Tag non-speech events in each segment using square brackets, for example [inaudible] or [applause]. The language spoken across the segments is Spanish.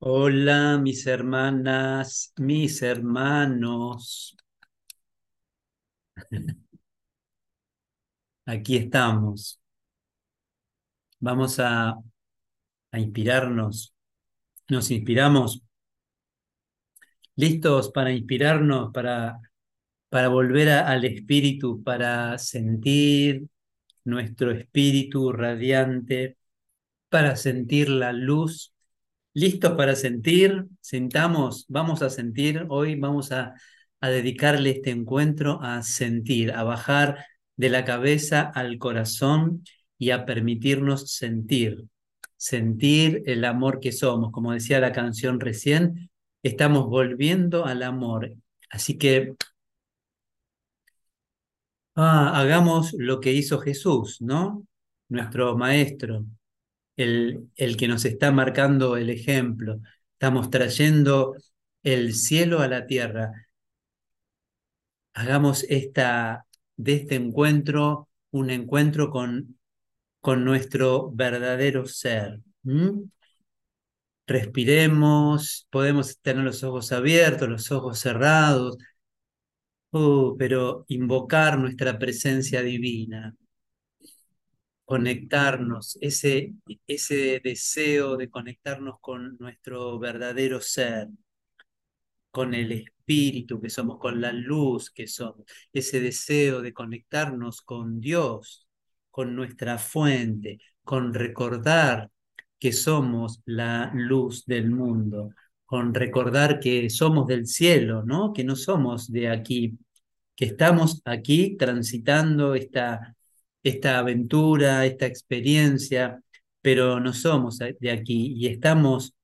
Hola, mis hermanas, mis hermanos. Aquí estamos. Vamos a, inspirarnos. Nos inspiramos. ¿Listos para inspirarnos, para, para volver al espíritu, para sentir nuestro espíritu radiante, para sentir la luz? ¿Listos para sentir? Sintamos, vamos a sentir, hoy vamos a, a dedicarle este encuentro a sentir, a bajar de la cabeza al corazón y a permitirnos sentir, sentir el amor que somos. Como decía la canción recién, estamos volviendo al amor. Así que ah, hagamos lo que hizo Jesús, ¿no? Nuestro maestro el, el que nos está marcando el ejemplo. Estamos trayendo el cielo a la tierra. Hagamos esta, de este encuentro un encuentro con, con nuestro verdadero ser. Respiremos, podemos tener los ojos abiertos, los ojos cerrados, uh, pero invocar nuestra presencia divina conectarnos, ese, ese deseo de conectarnos con nuestro verdadero ser, con el espíritu que somos, con la luz que somos, ese deseo de conectarnos con Dios, con nuestra fuente, con recordar que somos la luz del mundo, con recordar que somos del cielo, ¿no? Que no somos de aquí, que estamos aquí transitando esta esta aventura, esta experiencia, pero no somos de aquí y estamos,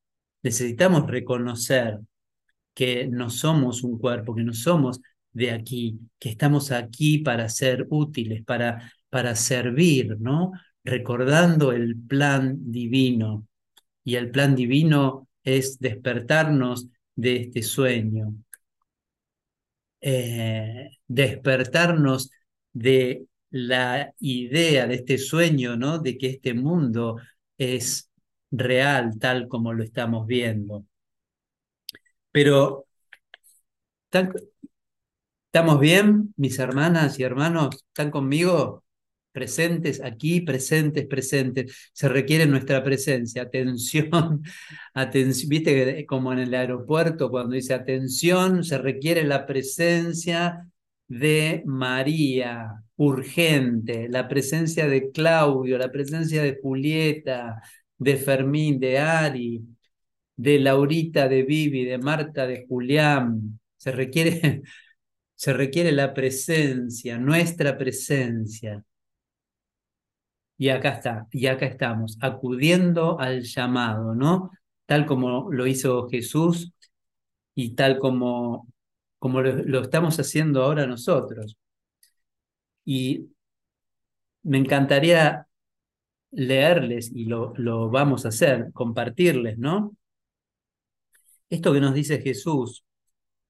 necesitamos reconocer que no somos un cuerpo, que no somos de aquí, que estamos aquí para ser útiles, para, para servir, ¿no? Recordando el plan divino. Y el plan divino es despertarnos de este sueño, eh, despertarnos de la idea de este sueño, ¿no? De que este mundo es real tal como lo estamos viendo. Pero, ¿estamos bien, mis hermanas y hermanos? ¿Están conmigo? Presentes aquí, presentes, presentes. Se requiere nuestra presencia. Atención, [laughs] atención. Viste como en el aeropuerto cuando dice atención, se requiere la presencia de María, urgente, la presencia de Claudio, la presencia de Julieta, de Fermín, de Ari, de Laurita, de Vivi, de Marta, de Julián. Se requiere, [laughs] se requiere la presencia, nuestra presencia. Y acá está, y acá estamos, acudiendo al llamado, ¿no? Tal como lo hizo Jesús y tal como como lo, estamos haciendo ahora nosotros. Y me encantaría leerles, y lo, lo vamos a hacer, compartirles, ¿no? Esto que nos dice Jesús,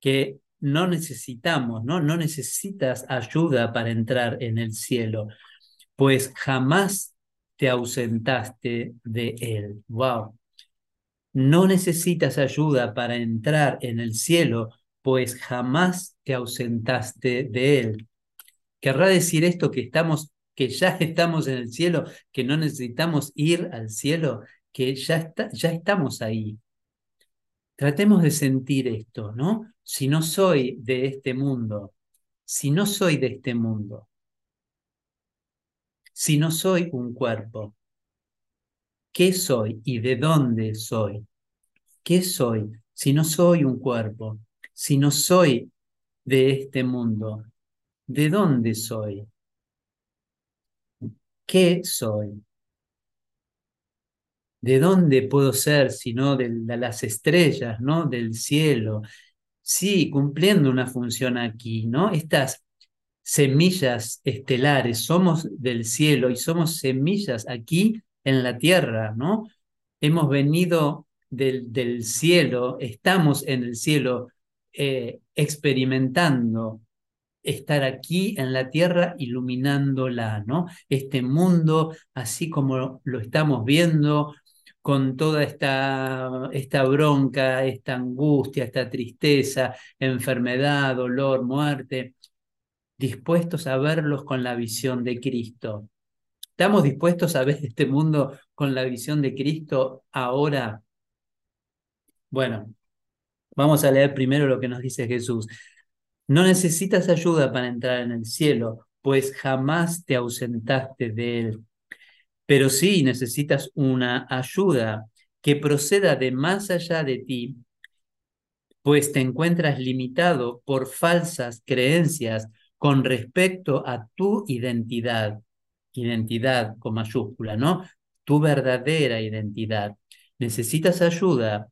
que no necesitamos, ¿no? No necesitas ayuda para entrar en el cielo, pues jamás te ausentaste de él. Wow. No necesitas ayuda para entrar en el cielo, pues jamás te ausentaste de él. ¿Querrá decir esto que estamos, que ya [laughs] estamos en el cielo, que no necesitamos ir al cielo, que ya, está, ya estamos ahí? Tratemos de sentir esto, ¿no? Si no soy de este mundo, si no soy de este mundo, si no soy un cuerpo, ¿qué soy y de dónde soy? ¿Qué soy si no soy un cuerpo? si no soy de este mundo? ¿De dónde soy? ¿Qué soy? ¿De dónde puedo ser si no de las estrellas, ¿no? Del cielo. Sí, cumpliendo una función aquí, ¿no? Estas semillas estelares, somos del cielo y somos semillas aquí en la tierra, ¿no? Hemos venido del, cielo, estamos en el cielo, eh, experimentando estar aquí en la tierra iluminándola, ¿no? Este mundo, así como lo estamos viendo, con toda esta, esta bronca, esta angustia, esta tristeza, enfermedad, dolor, muerte, dispuestos a verlos con la visión de Cristo. ¿Estamos dispuestos a ver este mundo con la visión de Cristo ahora? Bueno, vamos a leer primero lo que nos dice Jesús. No necesitas ayuda para entrar en el cielo, pues jamás te ausentaste de él pero sí necesitas una ayuda que proceda de más allá de ti, pues te encuentras limitado por falsas creencias con respecto a tu identidad, identidad con mayúscula, ¿no? Tu verdadera identidad. Necesitas ayuda,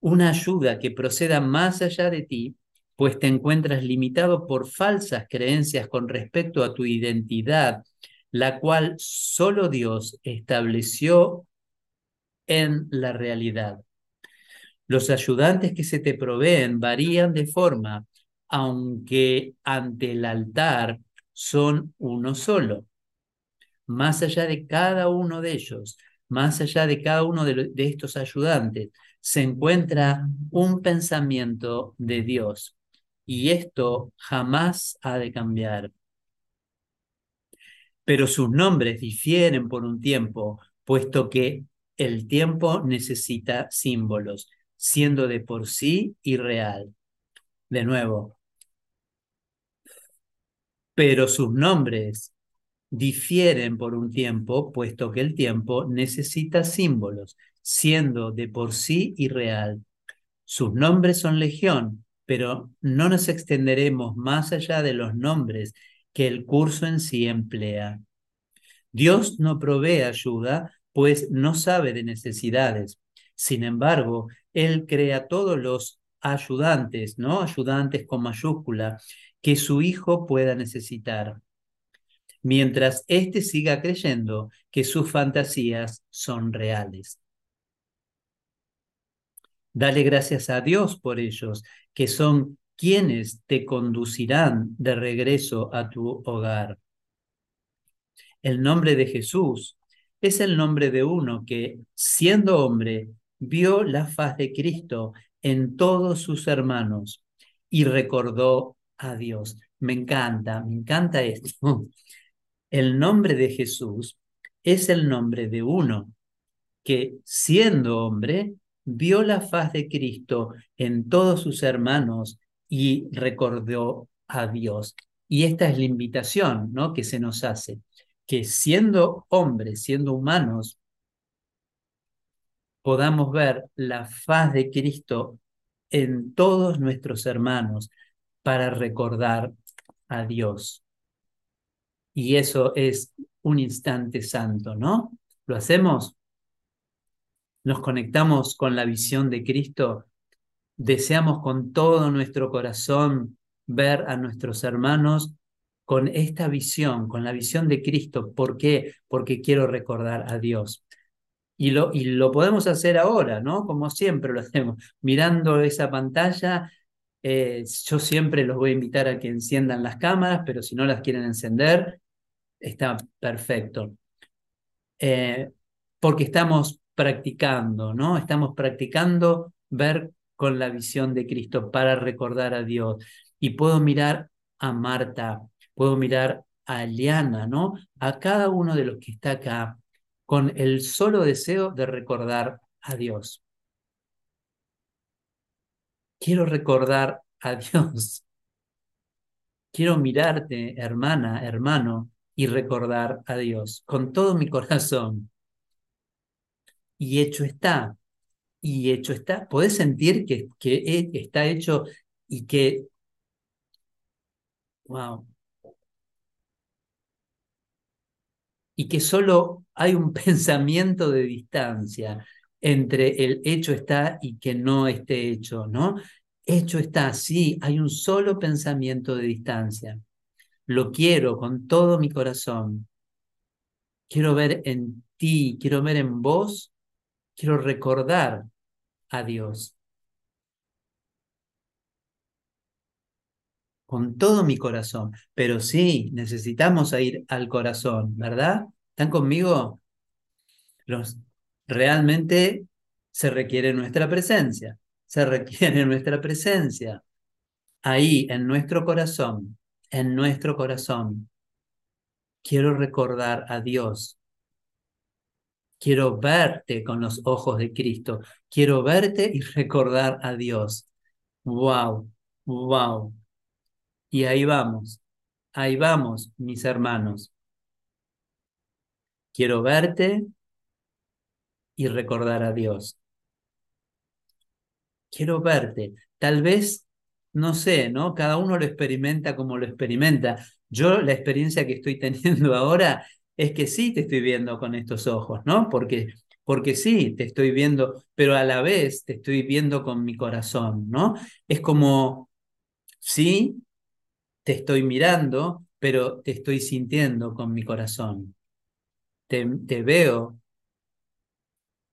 una ayuda que proceda más allá de ti, pues te encuentras limitado por falsas creencias con respecto a tu identidad la cual solo Dios estableció en la realidad. Los ayudantes que se te proveen varían de forma, aunque ante el altar son uno solo. Más allá de cada uno de ellos, más allá de cada uno de, de estos ayudantes, se encuentra un pensamiento de Dios. Y esto jamás ha de cambiar pero sus nombres difieren por un tiempo, puesto que el tiempo necesita símbolos, siendo de por sí irreal. De nuevo, pero sus nombres difieren por un tiempo, puesto que el tiempo necesita símbolos, siendo de por sí irreal. Sus nombres son legión, pero no nos extenderemos más allá de los nombres que el curso en sí emplea. Dios no provee ayuda, pues no sabe de necesidades. Sin embargo, Él crea todos los ayudantes, ¿no? Ayudantes con mayúscula, que su hijo pueda necesitar. Mientras éste siga creyendo que sus fantasías son reales. Dale gracias a Dios por ellos, que son quienes te conducirán de regreso a tu hogar. El nombre de Jesús es el nombre de uno que, siendo hombre, vio la faz de Cristo en todos sus hermanos y recordó a Dios. Me encanta, me encanta esto. [laughs] El nombre de Jesús es el nombre de uno que, siendo hombre, vio la faz de Cristo en todos sus hermanos y recordó a Dios. Y esta es la invitación ¿no? que se nos hace, que siendo hombres, siendo humanos, podamos ver la faz de Cristo en todos nuestros hermanos para recordar a Dios. Y eso es un instante santo, ¿no? ¿Lo hacemos? Nos conectamos con la visión de Cristo deseamos con todo nuestro corazón ver a nuestros hermanos con esta visión, con la visión de Cristo. ¿Por qué? Porque quiero recordar a Dios. Y lo, y lo podemos hacer ahora, ¿no? Como siempre lo hacemos, [laughs] mirando esa pantalla. Eh, yo siempre los voy a invitar a que enciendan las cámaras, pero si no las quieren encender, está perfecto. Eh, porque estamos practicando, ¿no? Estamos practicando ver con la visión de Cristo para recordar a Dios. Y puedo mirar a Marta, puedo mirar a Eliana, ¿no? A cada uno de los que está acá con el solo deseo de recordar a Dios. Quiero recordar a Dios. Quiero mirarte, hermana, hermano, y recordar a Dios con todo mi corazón. Y hecho está, y hecho está. Podés sentir que, que está hecho y que, wow, y que solo hay un [laughs] pensamiento de distancia entre el hecho está y que no esté hecho, ¿no? Hecho está, sí, hay un solo pensamiento de distancia. Lo quiero con todo mi corazón. Quiero ver en ti, quiero ver en vos, quiero recordar a Dios. Con todo mi corazón. Pero sí, necesitamos ir al corazón, ¿verdad? ¿Están conmigo? Los, realmente se requiere nuestra presencia, se requiere [laughs] nuestra presencia ahí en nuestro corazón, en nuestro corazón. Quiero recordar a Dios. Quiero verte con los ojos de Cristo. Quiero verte y recordar a Dios. Wow, wow. Y ahí vamos, ahí vamos, mis hermanos. Quiero verte y recordar a Dios. Quiero verte. Tal vez, no sé, ¿no? Cada uno lo experimenta como lo experimenta. Yo la experiencia que estoy [laughs] teniendo ahora es que sí te estoy viendo con estos ojos, ¿no? Porque, porque sí te estoy viendo, pero a la vez te estoy viendo con mi corazón, ¿no? Es como, sí, te estoy mirando, pero te estoy sintiendo con mi corazón. Te, te veo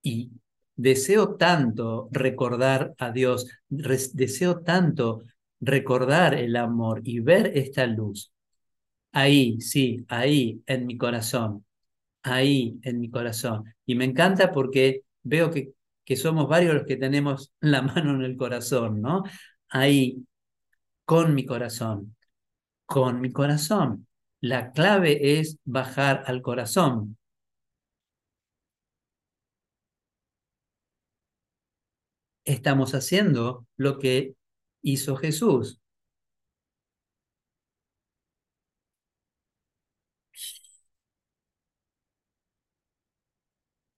y deseo tanto recordar a Dios, deseo tanto recordar el amor y ver esta luz. Ahí, sí, ahí en mi corazón, ahí en mi corazón. Y me encanta porque veo que, que somos varios los que tenemos [laughs] la mano en el corazón, ¿no? Ahí, con mi corazón, con mi corazón. La clave es bajar al corazón. Estamos haciendo lo que hizo Jesús.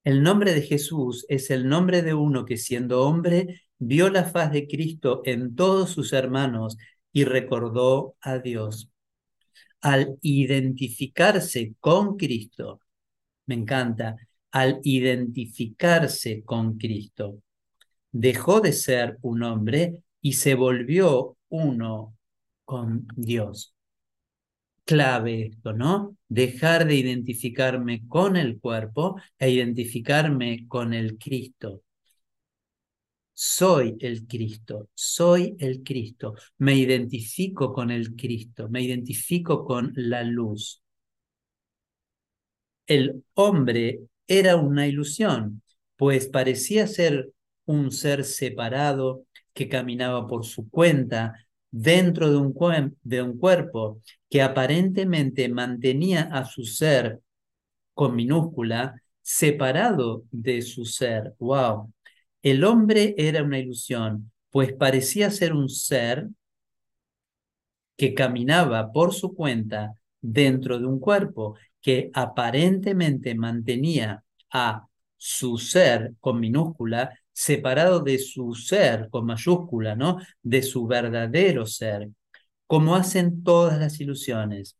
El nombre de Jesús es el nombre de uno que siendo hombre vio la faz de Cristo en todos sus hermanos y recordó a Dios. Al identificarse con Cristo, me encanta, al identificarse con Cristo, dejó de ser un hombre y se volvió uno con Dios. Clave esto, ¿no? Dejar de identificarme con el cuerpo e identificarme con el Cristo soy el Cristo, soy el Cristo, me identifico con el Cristo, me identifico con la luz. El hombre era una ilusión, pues parecía ser un ser separado que caminaba por su cuenta dentro de un, cuerpo que aparentemente mantenía a su ser con minúscula separado de su ser. ¡Wow! El hombre era una ilusión, pues parecía ser un ser que caminaba por su cuenta dentro de un cuerpo que aparentemente mantenía a su ser con minúscula separado de su ser con mayúscula, ¿no? De su verdadero ser, como hacen todas las ilusiones.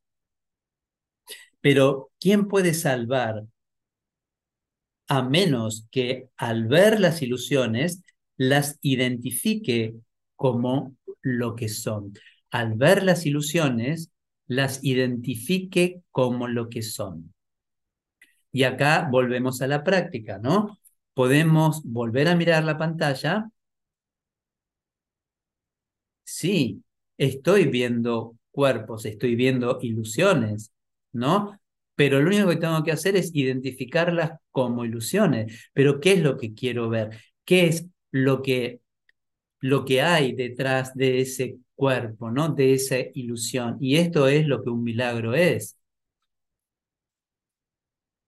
Pero ¿quién puede salvar a menos que al ver las ilusiones las identifique como lo que son. Al ver las ilusiones, las identifique como lo que son. Y acá volvemos a la práctica, ¿no? Podemos volver a mirar la pantalla. Sí, estoy viendo cuerpos, estoy viendo ilusiones, ¿no? pero lo único que tengo que hacer es identificarlas como ilusiones. Pero ¿qué es lo que quiero ver? ¿Qué es lo que, lo que hay detrás de ese cuerpo, ¿no? de esa ilusión? Y esto es lo que un milagro es.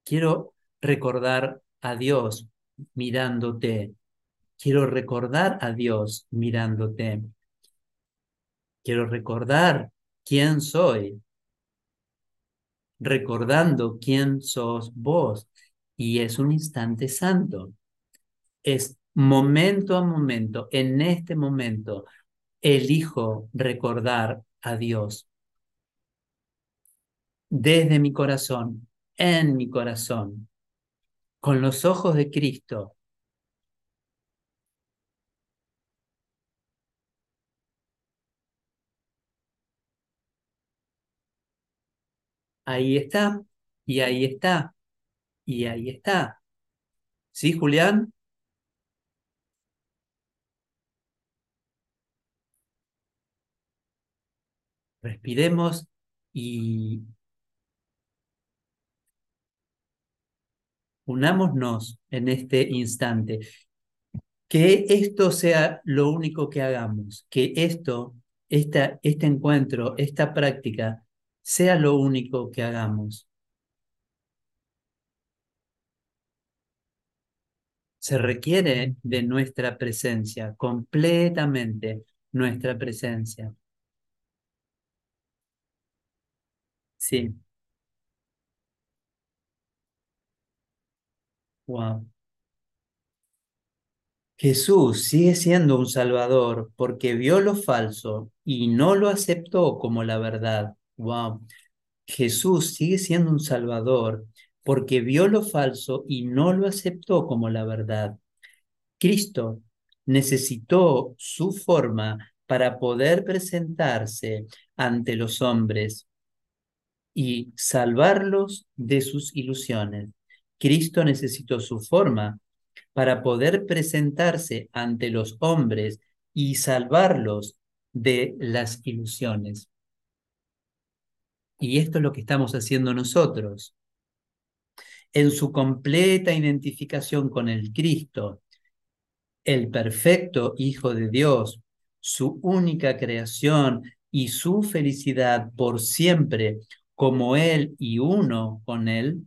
Quiero recordar a Dios mirándote. Quiero recordar a Dios mirándote. Quiero recordar quién soy recordando quién sos vos. Y es un instante santo. Es momento a momento, en este momento, elijo recordar a Dios. Desde mi corazón, en mi corazón, con los ojos de Cristo. Ahí está, y ahí está, y ahí está. ¿Sí, Julián? Respiremos y unámonos en este instante. Que esto sea lo único que hagamos, que esto, esta, este encuentro, esta práctica, sea lo único que hagamos. Se requiere de nuestra presencia, completamente nuestra presencia. Sí. Wow. Jesús sigue siendo un salvador porque vio lo falso y no lo aceptó como la verdad. Wow. Jesús sigue siendo un salvador porque vio lo falso y no lo aceptó como la verdad. Cristo necesitó su forma para poder presentarse ante los hombres y salvarlos de sus ilusiones. Cristo necesitó su forma para poder presentarse ante los hombres y salvarlos de las ilusiones. Y esto es lo que estamos haciendo nosotros. En su completa identificación con el Cristo, el perfecto Hijo de Dios, su única creación y su felicidad por siempre como Él y uno con Él,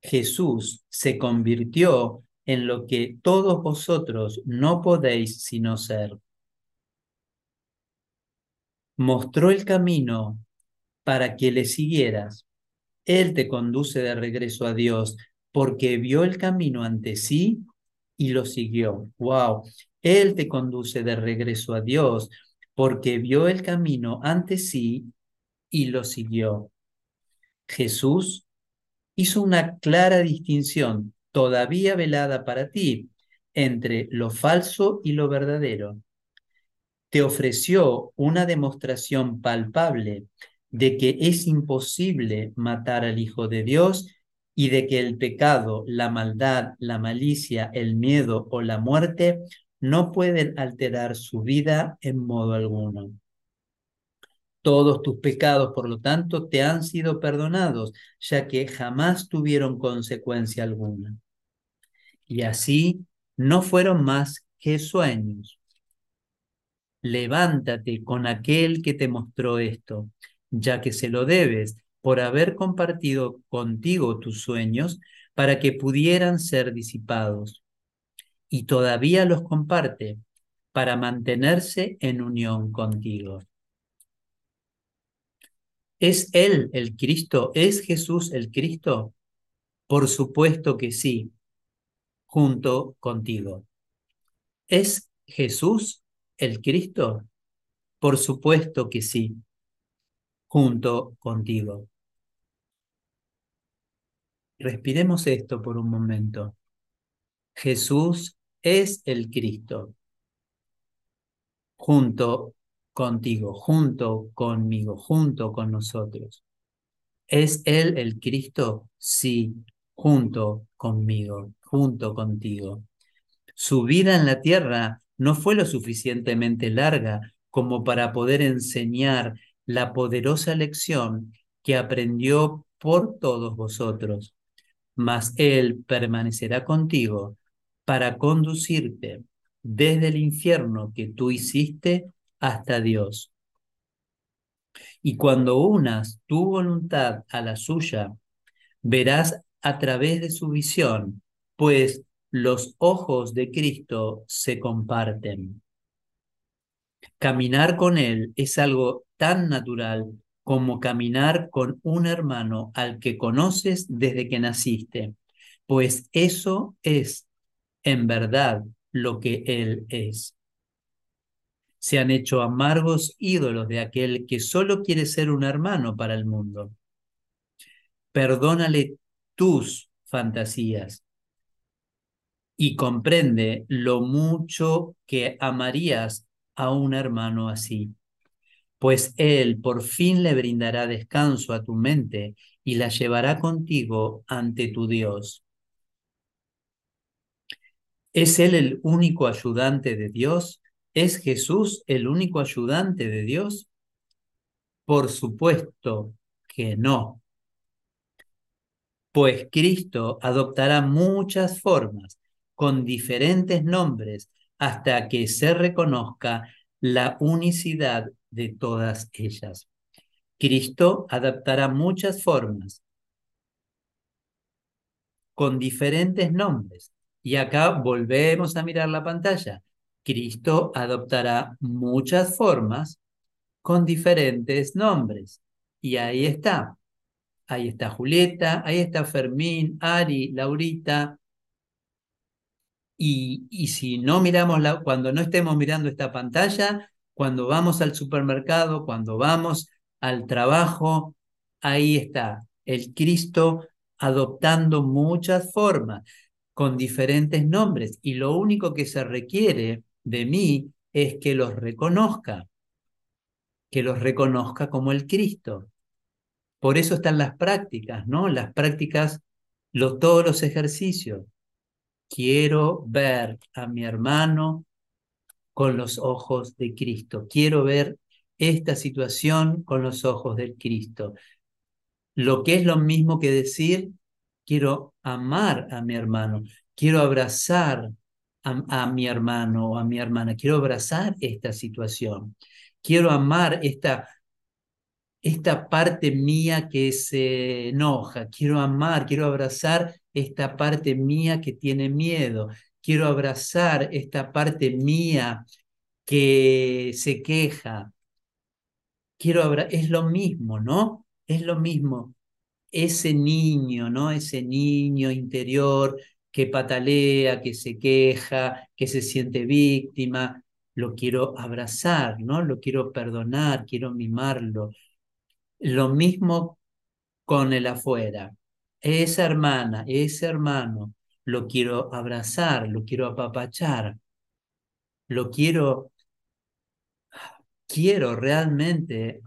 Jesús se convirtió en lo que todos vosotros no podéis sino ser. Mostró el camino para que le siguieras. Él te conduce de regreso a Dios porque vio el camino ante sí y lo siguió. Wow. Él te conduce de regreso a Dios porque vio el camino ante sí y lo siguió. Jesús hizo una clara distinción, todavía velada para ti, entre lo falso y lo verdadero. Te ofreció una demostración palpable de que es imposible matar al Hijo de Dios y de que el pecado, la maldad, la malicia, el miedo o la muerte no pueden alterar su vida en modo alguno. Todos tus pecados, por lo tanto, te han sido perdonados, ya que jamás tuvieron consecuencia alguna. Y así no fueron más que sueños. Levántate con aquel que te mostró esto, ya que se lo debes por haber compartido contigo tus sueños para que pudieran ser disipados. Y todavía los comparte para mantenerse en unión contigo. ¿Es Él el Cristo? ¿Es Jesús el Cristo? Por supuesto que sí, junto contigo. ¿Es Jesús el Cristo? Por supuesto que sí, junto contigo. Respiremos esto por un momento. Jesús es el Cristo, junto contigo, junto conmigo, junto con nosotros. ¿Es Él el Cristo? Sí, junto conmigo, junto contigo. Su vida en la tierra no fue lo suficientemente larga como para poder enseñar la poderosa lección que aprendió por todos vosotros, mas Él permanecerá contigo para conducirte desde el infierno que tú hiciste hasta Dios. Y cuando unas tu voluntad a la suya, verás a través de su visión, pues los ojos de Cristo se comparten. Caminar con Él es algo tan natural como caminar con un hermano al que conoces desde que naciste, pues eso es en verdad lo que Él es se han hecho amargos ídolos de aquel que solo quiere ser un hermano para el mundo. Perdónale tus fantasías y comprende lo mucho que amarías a un hermano así, pues él por fin le brindará descanso a tu mente y la llevará contigo ante tu Dios. ¿Es él el único ayudante de Dios? ¿Es Jesús el único ayudante de Dios? Por supuesto que no. pues Cristo adoptará muchas formas con diferentes nombres hasta que se reconozca la unicidad de todas ellas. Cristo adaptará muchas formas con diferentes nombres. Y acá volvemos a mirar la pantalla. Cristo adoptará muchas formas con diferentes nombres. Y ahí está. Ahí está Julieta, ahí está Fermín, Ari, Laurita. Y, y si no miramos, la, cuando no estemos mirando esta pantalla, cuando vamos al supermercado, cuando vamos al trabajo, ahí está el Cristo adoptando muchas formas con diferentes nombres. Y lo único que se requiere de mí es que los reconozca, que los reconozca como el Cristo. Por eso están las prácticas, ¿no? Las prácticas, todos los ejercicios. Quiero ver a mi hermano con los ojos de Cristo. Quiero ver esta situación con los ojos del Cristo. Lo que es lo mismo que decir, quiero amar a mi hermano, quiero abrazar a, mi hermano o a mi hermana, quiero abrazar esta situación, quiero amar esta esta parte mía que se enoja, quiero amar, quiero abrazar esta parte mía que tiene miedo, quiero abrazar esta parte mía que se queja. Quiero es lo mismo, ¿no? Es lo mismo. Ese niño, ¿no? Ese niño interior que patalea, que se queja, que se siente víctima, lo quiero abrazar, ¿no? Lo quiero perdonar, quiero mimarlo, lo mismo con el afuera. Esa hermana, ese hermano, lo quiero abrazar, lo quiero apapachar, lo quiero, quiero realmente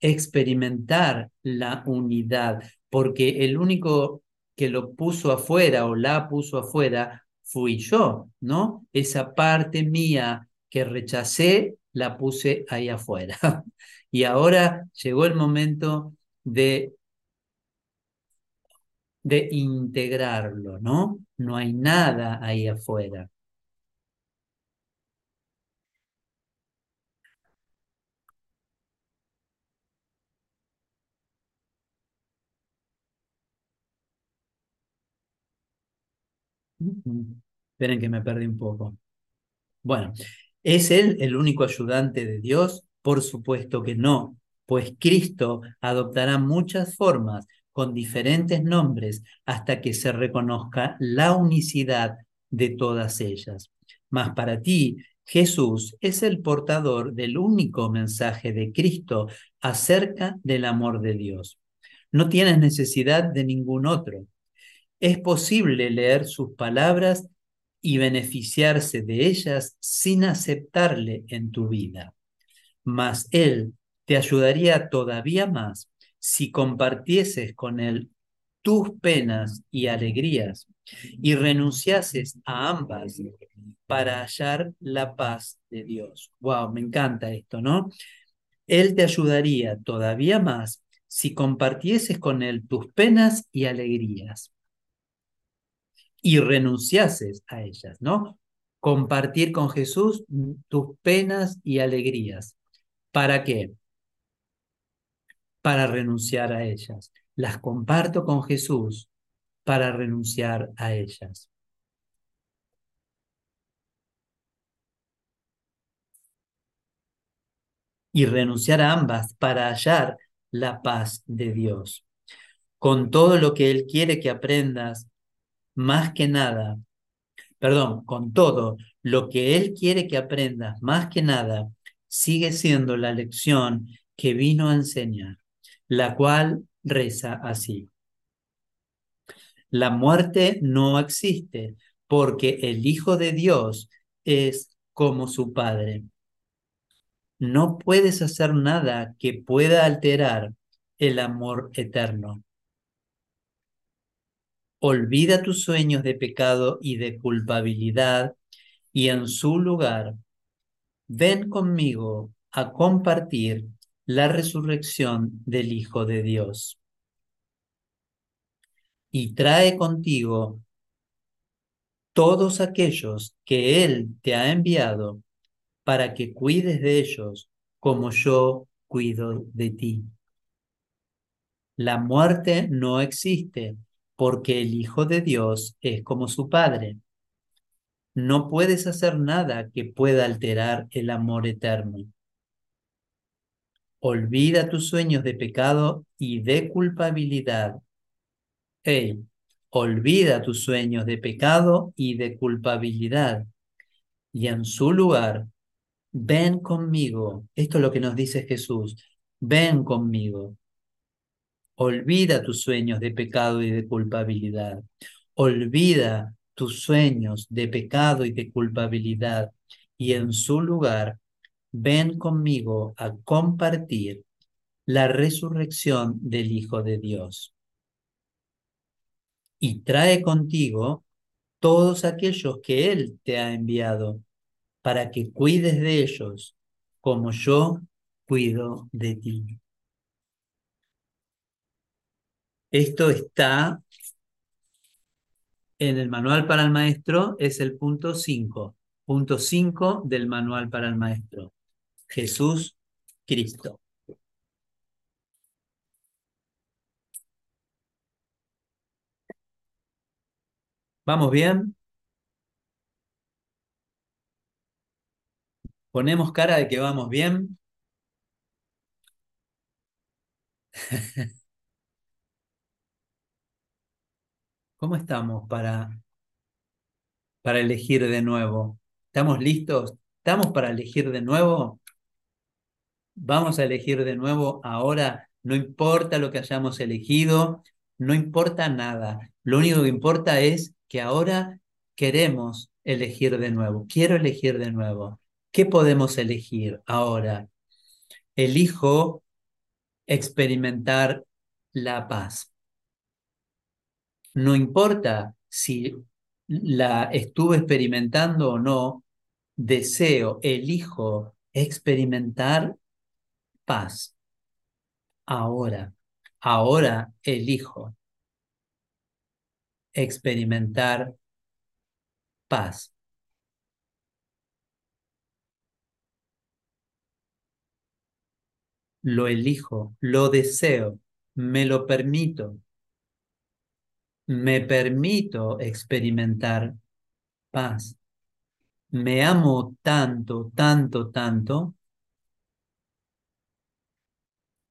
experimentar la unidad, porque el único que lo puso afuera o la puso afuera fui yo, ¿no? Esa parte mía que rechacé, la puse ahí afuera. [laughs] Y ahora llegó el momento de, de integrarlo, ¿no? No hay nada ahí afuera. Esperen que me perdí un poco. Bueno, ¿es Él el único ayudante de Dios? Por supuesto que no, pues Cristo adoptará muchas formas con diferentes nombres hasta que se reconozca la unicidad de todas ellas. Mas para ti, Jesús es el portador del único mensaje de Cristo acerca del amor de Dios. No tienes necesidad de ningún otro. Es posible leer sus palabras y beneficiarse de ellas sin aceptarle en tu vida mas Él te ayudaría todavía más si compartieses con Él tus penas y alegrías y renunciases a ambas para hallar la paz de Dios. Wow, me encanta esto, ¿no? Él te ayudaría todavía más si compartieses con Él tus penas y alegrías y renunciases a ellas, ¿no? Compartir con Jesús tus penas y alegrías. ¿Para qué? Para renunciar a ellas. Las comparto con Jesús para renunciar a ellas. Y renunciar a ambas para hallar la paz de Dios. Con todo lo que Él quiere que aprendas, más que nada, perdón, con todo lo que Él quiere que aprendas, más que nada, sigue siendo la lección que vino a enseñar, la cual reza así. La muerte no existe porque el Hijo de Dios es como su Padre. No puedes hacer nada que pueda alterar el amor eterno. Olvida tus sueños de pecado y de culpabilidad y en su lugar ven conmigo a compartir la resurrección del Hijo de Dios. y trae contigo todos aquellos que Él te ha enviado para que cuides de ellos como yo cuido de ti. La muerte no existe porque el Hijo de Dios es como su Padre. No puedes hacer nada que pueda alterar el amor eterno. Olvida tus sueños de pecado y de culpabilidad. Hey, olvida tus sueños de pecado y de culpabilidad. Y en su lugar, ven conmigo. Esto es lo que nos dice Jesús. Ven conmigo. Olvida tus sueños de pecado y de culpabilidad. Olvida tus sueños de pecado y de culpabilidad. Y en su lugar, ven conmigo a compartir la resurrección del Hijo de Dios. Y trae contigo todos aquellos que Él te ha enviado para que cuides de ellos como yo cuido de ti. Esto está en el manual para el maestro, es el punto 5. Punto 5 del manual para el maestro. Jesús Cristo. ¿Vamos bien? ¿Ponemos cara de que vamos bien? [laughs] ¿Cómo estamos para, para elegir de nuevo? ¿Estamos listos? ¿Estamos para elegir de nuevo? Vamos a elegir de nuevo ahora, no importa lo que hayamos elegido, no importa nada. Lo único que importa es que ahora queremos elegir de nuevo. Quiero elegir de nuevo. ¿Qué podemos elegir ahora? Elijo experimentar la paz. No importa si la estuve experimentando o no, deseo, elijo experimentar paz. Ahora, ahora elijo experimentar paz. Lo elijo, lo deseo, me lo permito. Me permito experimentar paz. Me amo tanto, tanto, tanto.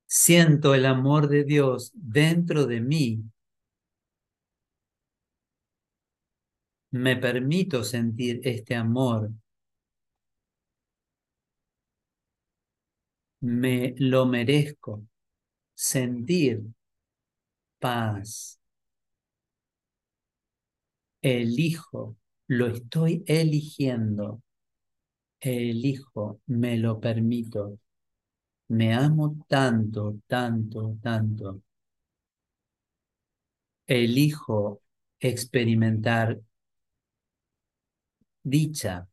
Siento el amor de Dios dentro de mí. Me permito sentir este amor. Me lo merezco. Sentir paz. Elijo, lo estoy eligiendo. Elijo, me lo permito. Me amo tanto, tanto, tanto. Elijo experimentar dicha.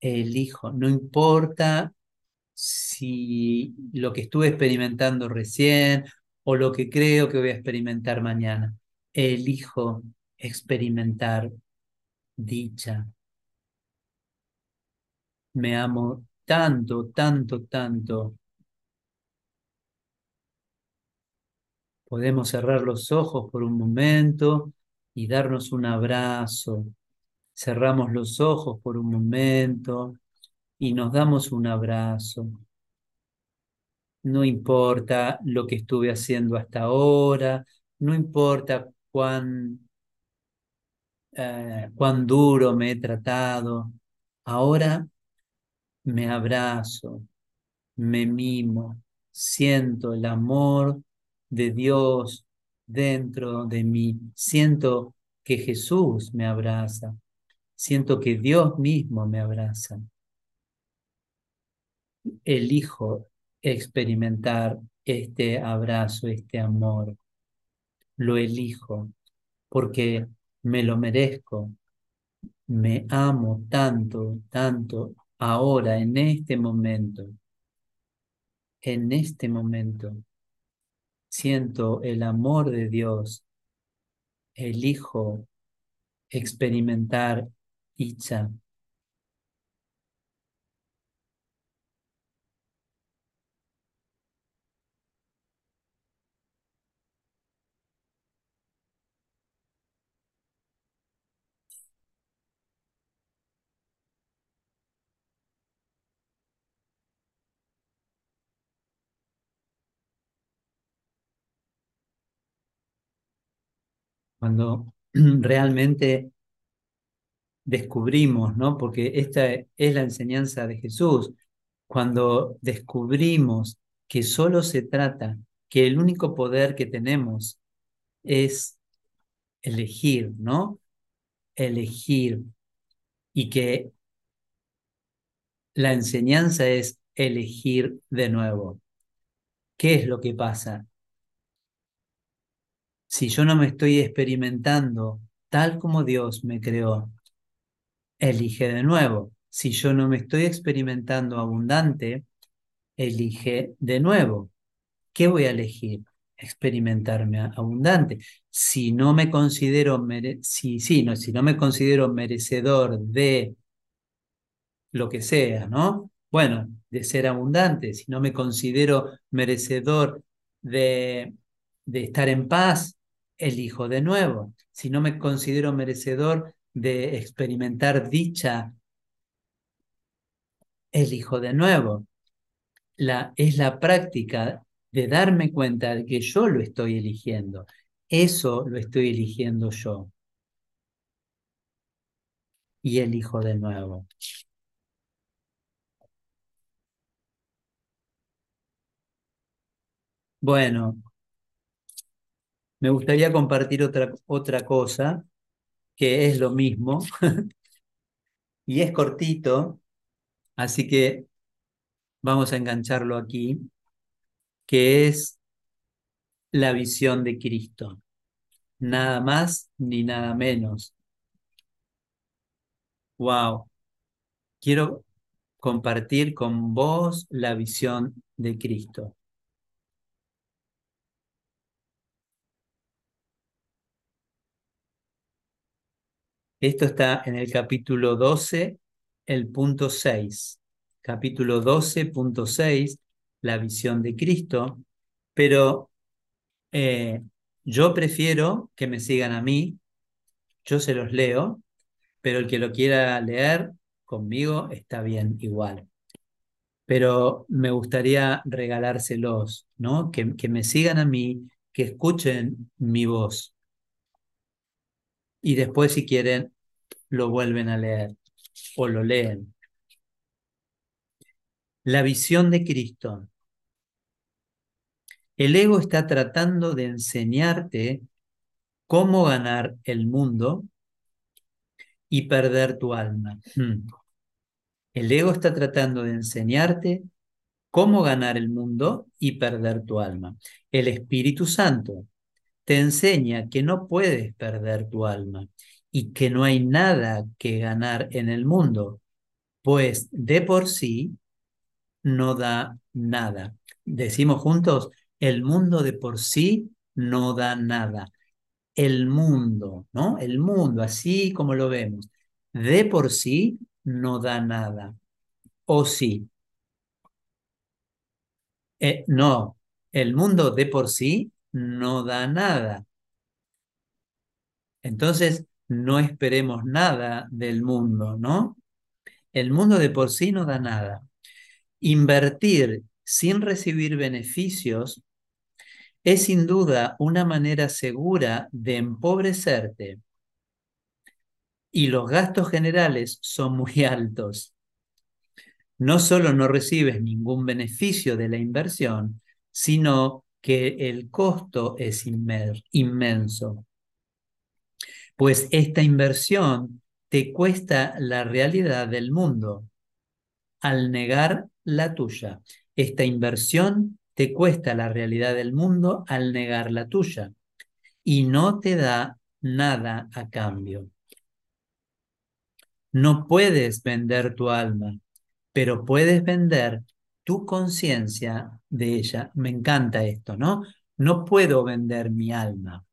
Elijo, no importa si lo que estuve experimentando recién o lo que creo que voy a experimentar mañana. Elijo experimentar dicha. Me amo tanto, tanto, tanto. Podemos cerrar los ojos por un momento y darnos un abrazo. Cerramos los ojos por un momento y nos damos un abrazo. No importa lo que estuve haciendo hasta ahora, no importa cuán, eh, cuán duro me he tratado. Ahora me abrazo, me mimo, siento el amor de Dios dentro de mí, siento que Jesús me abraza, siento que Dios mismo me abraza. Elijo experimentar este abrazo, este amor. Lo elijo porque me lo merezco. Me amo tanto, tanto ahora, en este momento, en este momento, siento el amor de Dios, elijo experimentar Icha. Cuando [clears throat] realmente descubrimos, ¿no? Porque esta es la enseñanza de Jesús. Cuando descubrimos que solo se trata, que el único poder que tenemos es elegir, ¿no? Elegir. Y que la enseñanza es elegir de nuevo. ¿Qué es lo que pasa? Si yo no me estoy experimentando tal como Dios me creó, elige de nuevo. Si yo no me estoy experimentando abundante, elige de nuevo. ¿Qué voy a elegir? Experimentarme abundante. Si no me considero si, no, si no me considero merecedor de lo que sea, ¿no? Bueno, de ser abundante, si no me considero merecedor de, de estar en paz, elijo de nuevo. Si no me considero merecedor de experimentar dicha, elijo de nuevo. La, es la práctica de darme cuenta de que yo lo estoy eligiendo. Eso lo estoy eligiendo yo. Y elijo de nuevo. Bueno, me gustaría compartir otra, otra cosa que es lo mismo [laughs] y es cortito, así que vamos a engancharlo aquí, que es la visión de Cristo. Nada más ni nada menos. Wow. Quiero compartir con vos la visión de Cristo. Esto está en el capítulo 12, el punto 6. Capítulo 12.6, la visión de Cristo. Pero eh, yo prefiero que me sigan a mí, yo se los leo, pero el que lo quiera leer conmigo está bien igual. Pero me gustaría regalárselos, ¿no? Que, que me sigan a mí, que escuchen mi voz y después si quieren lo vuelven a leer o lo leen. La visión de Cristo. El ego está tratando de enseñarte cómo ganar el mundo y perder tu alma. Hmm. El ego está tratando de enseñarte cómo ganar el mundo y perder tu alma. El Espíritu Santo te enseña que no puedes perder tu alma y que no hay nada que ganar en el mundo, pues de por sí no da nada. Decimos juntos, el mundo de por sí no da nada. El mundo, ¿no? El mundo, así como lo vemos, de por sí no da nada. ¿O sí? Eh, no, el mundo de por sí no da nada. Entonces, no esperemos nada del mundo, ¿no? El mundo de por sí no da nada. Invertir sin recibir beneficios es sin duda una manera segura de empobrecerte y los gastos generales son muy [laughs] altos. No solo no recibes ningún beneficio de la inversión, sino que el costo es inmenso. Pues esta inversión te cuesta la realidad del mundo al negar la tuya. Esta inversión te cuesta la realidad del mundo al negar la tuya y no te da nada a cambio. No puedes vender tu alma, pero puedes vender tu conciencia de ella. Me encanta esto, ¿no? No puedo vender mi alma,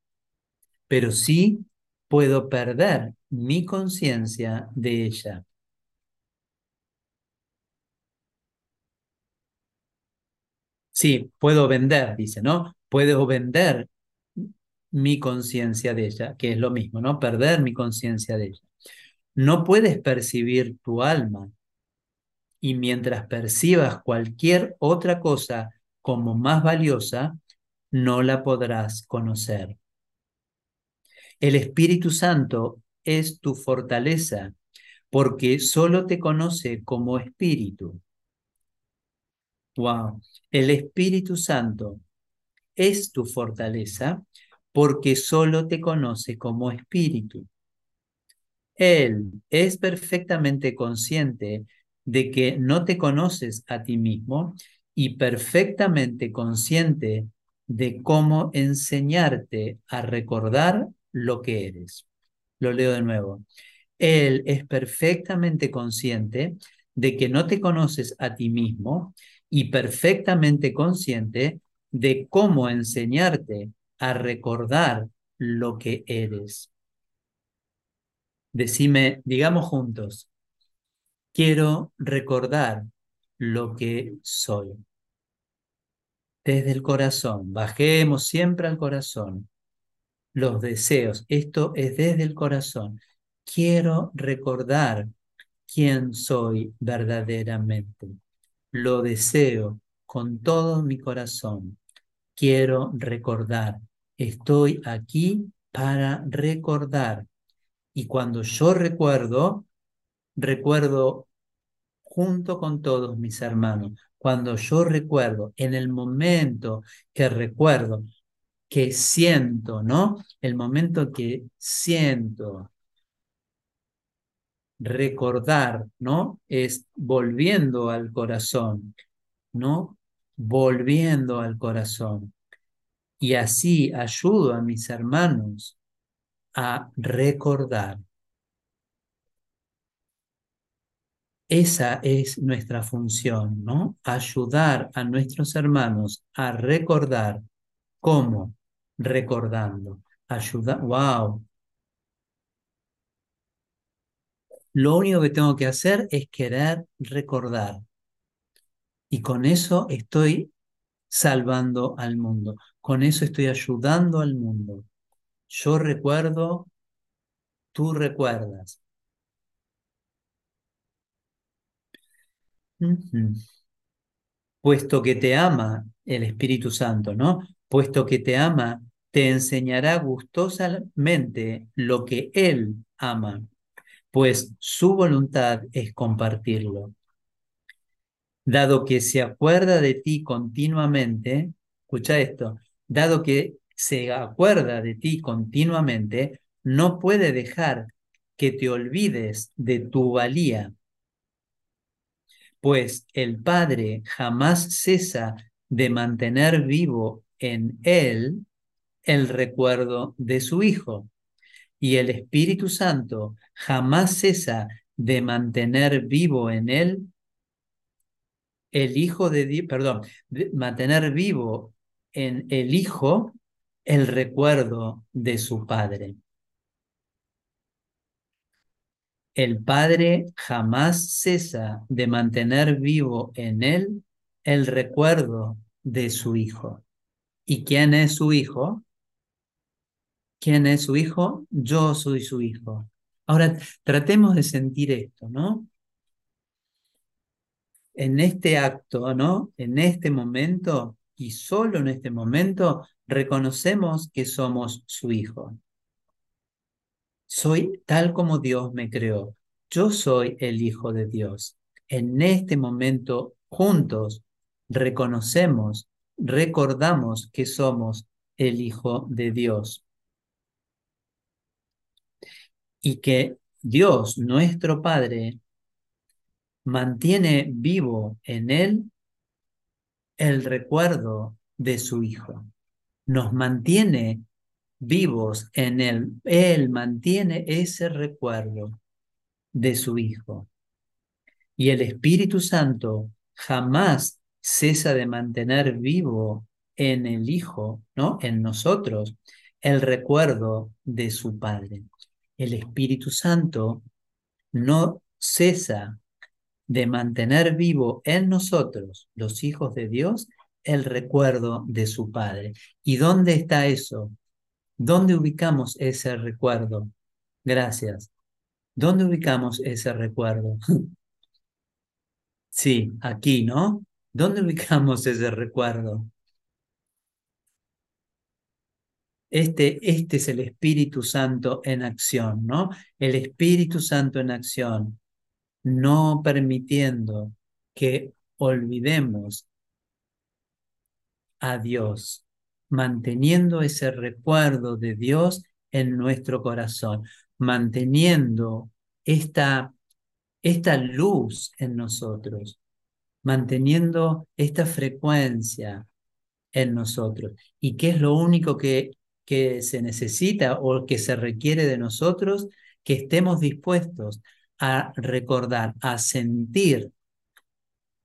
pero sí puedo perder mi conciencia de ella. Sí, puedo vender, dice, ¿no? Puedo vender mi conciencia de ella, que es lo mismo, ¿no? Perder mi conciencia de ella. No puedes percibir tu alma y mientras percibas cualquier otra cosa como más valiosa, no la podrás conocer. El Espíritu Santo es tu fortaleza porque solo te conoce como espíritu. Wow. El Espíritu Santo es tu fortaleza porque solo te conoce como espíritu. Él es perfectamente consciente de que no te conoces a ti mismo y perfectamente consciente de cómo enseñarte a recordar lo que eres. Lo leo de nuevo. Él es perfectamente consciente de que no te conoces a ti mismo y perfectamente consciente de cómo enseñarte a recordar lo que eres. Decime, digamos juntos, quiero recordar lo que soy. Desde el corazón, bajemos siempre al corazón los deseos. Esto es desde el corazón. Quiero recordar quién soy verdaderamente. Lo deseo con todo mi corazón. Quiero recordar. Estoy aquí para recordar. Y cuando yo recuerdo, recuerdo junto con todos mis hermanos. Cuando yo recuerdo, en el momento que recuerdo, que siento, ¿no? El momento que siento. Recordar, ¿no? Es volviendo al corazón, ¿no? Volviendo al corazón. Y así ayudo a mis hermanos a recordar. Esa es nuestra función, ¿no? Ayudar a nuestros hermanos a recordar cómo recordando. Ayuda, wow. Lo único que tengo que hacer es querer recordar. Y con eso estoy salvando al mundo. Con eso estoy ayudando al mundo. Yo recuerdo, tú recuerdas. Puesto que te ama el Espíritu Santo, ¿no? Puesto que te ama, te enseñará gustosamente lo que Él ama, pues su voluntad es compartirlo. Dado que se acuerda de ti continuamente, escucha esto, dado que se acuerda de ti continuamente, no puede dejar que te olvides de tu valía, pues el Padre jamás cesa de mantener vivo en Él el recuerdo de su Hijo. Y el Espíritu Santo jamás cesa de mantener vivo en él el Hijo de Dios, perdón, mantener vivo en el Hijo el recuerdo de su Padre. El Padre jamás cesa de mantener vivo en él el recuerdo de su Hijo. ¿Y quién es su Hijo? ¿Quién es su hijo? Yo soy su hijo. Ahora, tratemos de sentir esto, ¿no? En este acto, ¿no? En este momento y solo en este momento reconocemos que somos su hijo. Soy tal como Dios me creó. Yo soy el hijo de Dios. En este momento, juntos, reconocemos, recordamos que somos el hijo de Dios y que Dios, nuestro Padre, mantiene vivo en Él el recuerdo de su Hijo. Nos mantiene vivos en Él. Él mantiene ese recuerdo de su Hijo. Y el Espíritu Santo jamás cesa de mantener vivo en el Hijo, ¿no? En nosotros, el recuerdo de su Padre. El Espíritu Santo no cesa de mantener vivo en nosotros, los hijos de Dios, el recuerdo de su Padre. ¿Y dónde está eso? ¿Dónde ubicamos ese recuerdo? Gracias. ¿Dónde ubicamos ese recuerdo? [laughs] sí, aquí, ¿no? ¿Dónde ubicamos ese recuerdo? Este, este es el Espíritu Santo en acción, ¿no? El Espíritu Santo en acción, no permitiendo que olvidemos a Dios, manteniendo ese recuerdo de Dios en nuestro corazón, manteniendo esta, esta luz en nosotros, manteniendo esta frecuencia en nosotros. ¿Y qué es lo único que, que se necesita o que se requiere de nosotros? Que estemos dispuestos a recordar, a sentir,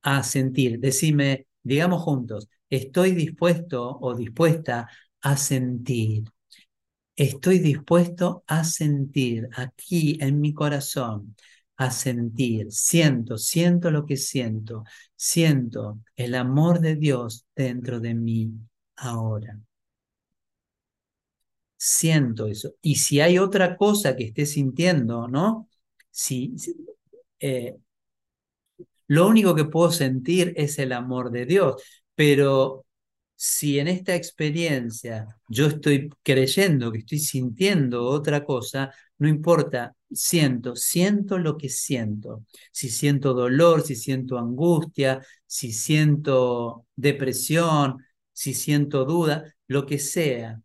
a sentir. Decime, digamos juntos, estoy dispuesto o dispuesta a sentir. Estoy dispuesto a sentir aquí en mi corazón, a sentir, siento, siento lo que siento, siento el amor de Dios dentro de mí ahora. Siento eso. Y si hay otra cosa que esté sintiendo, ¿no? Si, eh, lo único que puedo sentir es el amor de Dios, pero si en esta experiencia yo estoy creyendo que estoy sintiendo otra cosa, no importa, siento, siento lo que siento. Si siento dolor, si siento angustia, si siento depresión, si siento duda, lo que sea,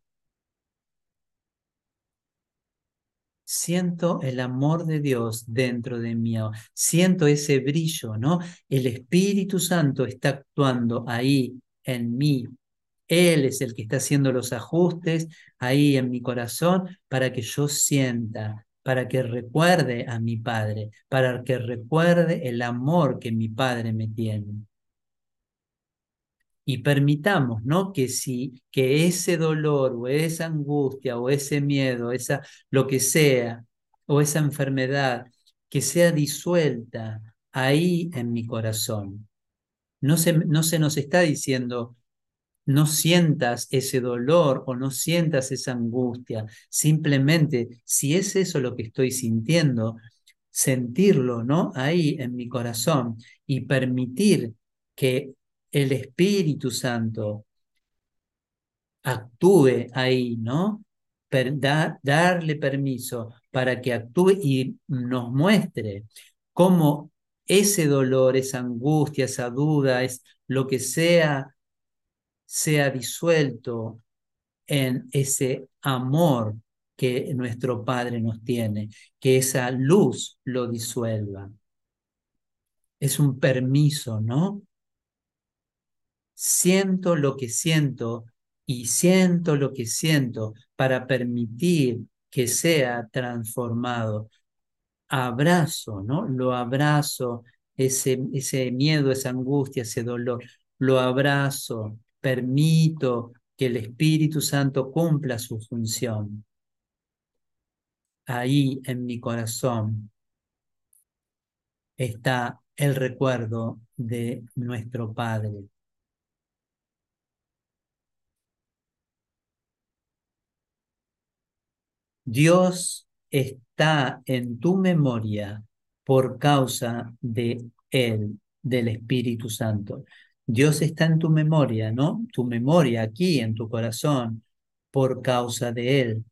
siento el amor de Dios dentro de mí, siento ese brillo, ¿no? El Espíritu Santo está actuando ahí en mí. Él es el que está haciendo los ajustes ahí en mi corazón para que yo sienta, para que recuerde a mi Padre, para que recuerde el amor que mi Padre me tiene y permitamos, ¿no? Que si que ese dolor o esa angustia o ese miedo, esa lo que sea o esa enfermedad que sea disuelta ahí en mi corazón. No se, no se nos está diciendo no sientas ese dolor o no sientas esa angustia. Simplemente, si es eso lo que estoy sintiendo, sentirlo, ¿no? Ahí en mi corazón y permitir que el Espíritu Santo actúe ahí, ¿no? darle permiso para que actúe y nos muestre cómo ese dolor, esa angustia, esa duda, es lo que sea, sea disuelto en ese amor que nuestro Padre nos tiene, que esa luz lo disuelva. Es un permiso, ¿no? Siento lo que siento y siento lo que siento para permitir que sea transformado. Abrazo, ¿no? Lo abrazo, ese, ese miedo, esa angustia, ese dolor, lo abrazo, permito que el Espíritu Santo cumpla su función. Ahí en mi corazón está el recuerdo de nuestro Padre. Dios está en tu memoria por causa de Él, del Espíritu Santo. Dios está en tu memoria, ¿no? Tu memoria aquí, en tu corazón, por causa de Él.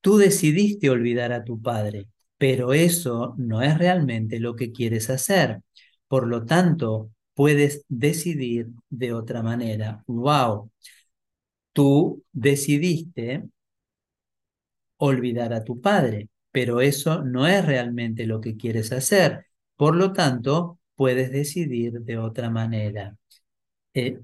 Tú decidiste olvidar a tu Padre, pero eso no es realmente lo que quieres hacer. Por lo tanto, puedes decidir de otra manera. ¡Wow! Tú decidiste olvidar a tu padre, pero eso no es realmente lo que quieres hacer. Por lo tanto, puedes decidir de otra manera. Eh,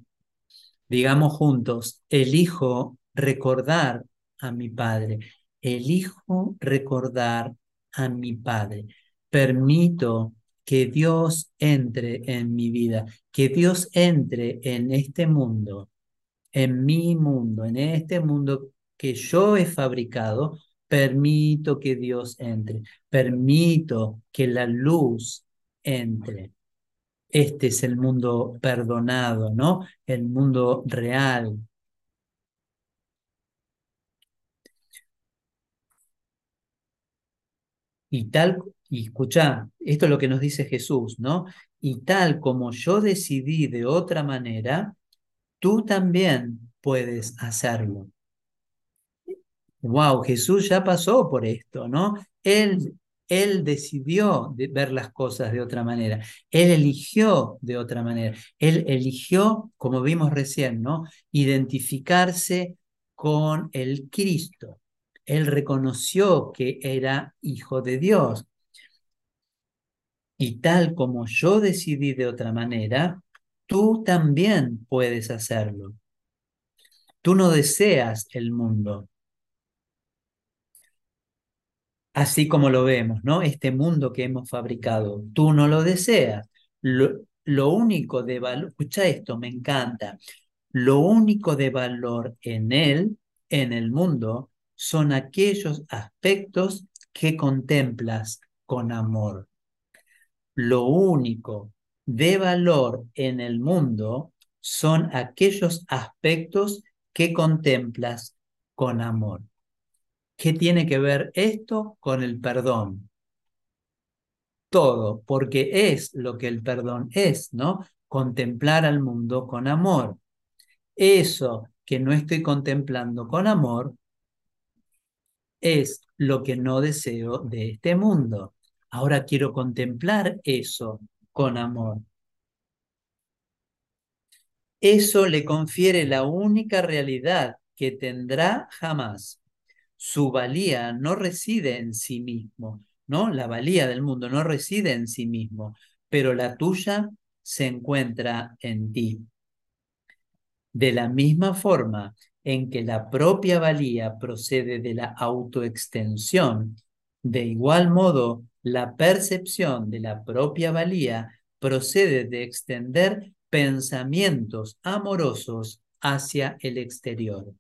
digamos juntos, elijo recordar a mi padre, elijo recordar a mi padre. Permito que Dios entre en mi vida, que Dios entre en este mundo en mi mundo, en este mundo que yo he fabricado, permito que Dios entre, permito que la luz entre. Este es el mundo perdonado, ¿no? El mundo real. Y tal, y escucha, esto es lo que nos dice Jesús, ¿no? Y tal como yo decidí de otra manera, tú también puedes hacerlo. Wow, Jesús ya pasó por esto, ¿no? Él, él decidió de ver las cosas de otra manera. Él eligió de otra manera. Él eligió, como vimos recién, ¿no? Identificarse con el Cristo. Él reconoció que era hijo de Dios. Y tal como yo decidí de otra manera, tú también puedes hacerlo. Tú no deseas el mundo, así como lo vemos, ¿no? Este mundo que hemos fabricado, tú no lo deseas. Lo, lo único de valor, escucha esto, me encanta. Lo único de valor en él, en el mundo, son aquellos aspectos que contemplas con amor. Lo único de valor en el mundo son aquellos aspectos que contemplas con amor. ¿Qué tiene que ver esto con el perdón? Todo, porque es lo que el perdón es, ¿no? Contemplar al mundo con amor. Eso que no estoy contemplando con amor es lo que no deseo de este mundo. Ahora quiero contemplar eso con amor. Eso le confiere la única realidad que tendrá jamás. Su valía no reside en sí mismo, ¿no? La valía del mundo no reside en sí mismo, pero la tuya se encuentra en ti. De la misma forma en que la propia valía procede de la autoextensión, de igual modo la percepción de la propia valía procede de extender pensamientos amorosos hacia el exterior.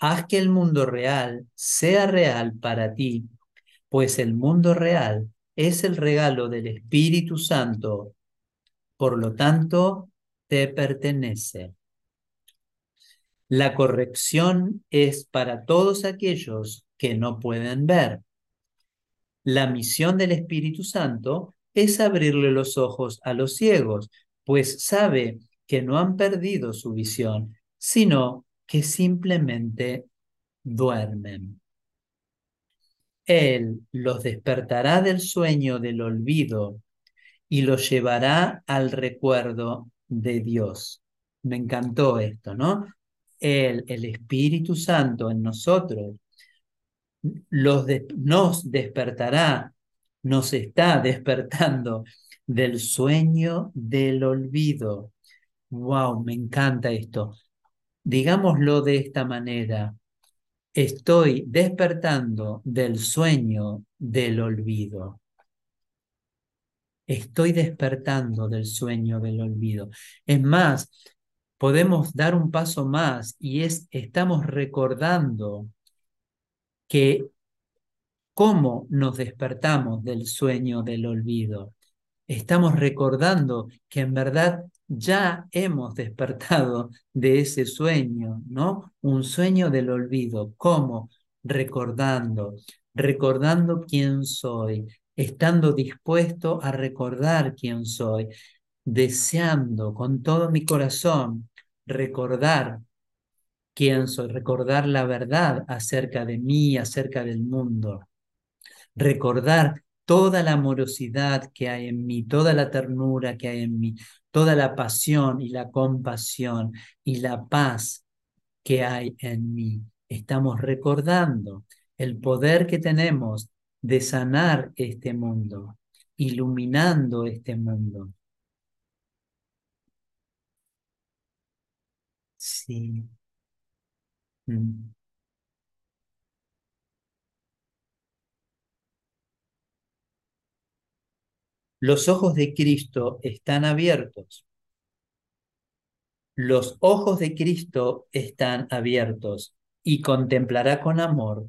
Haz que el mundo real sea real para ti, pues el mundo real es el regalo del Espíritu Santo, por lo tanto, te pertenece. La corrección es para todos aquellos que no pueden ver. La misión del Espíritu Santo es abrirle los ojos a los ciegos, pues sabe que no han perdido su visión, sino que simplemente duermen. Él los despertará del sueño del olvido y los llevará al recuerdo de Dios. Me encantó esto, ¿no? Él, el Espíritu Santo en nosotros, los nos despertará nos está [laughs] despertando del sueño del olvido. Wow, me encanta esto. Digámoslo de esta manera. Estoy despertando del sueño del olvido. Estoy despertando del sueño del olvido. Es más, podemos dar un paso más y es, estamos recordando que cómo nos despertamos del sueño del olvido. Estamos recordando que en verdad ya hemos despertado de ese sueño, ¿no? Un sueño del olvido. ¿Cómo? Recordando, recordando quién soy, estando dispuesto a recordar quién soy, deseando con todo mi corazón recordar quién soy, recordar la verdad acerca de mí, acerca del mundo recordar toda la amorosidad que hay en mí, toda la ternura que hay en mí, toda la pasión y la compasión y la paz que hay en mí. Estamos recordando el poder que tenemos de sanar este mundo, iluminando este mundo. Sí. Mm. Los ojos de Cristo están abiertos. Los ojos de Cristo están abiertos y contemplará con amor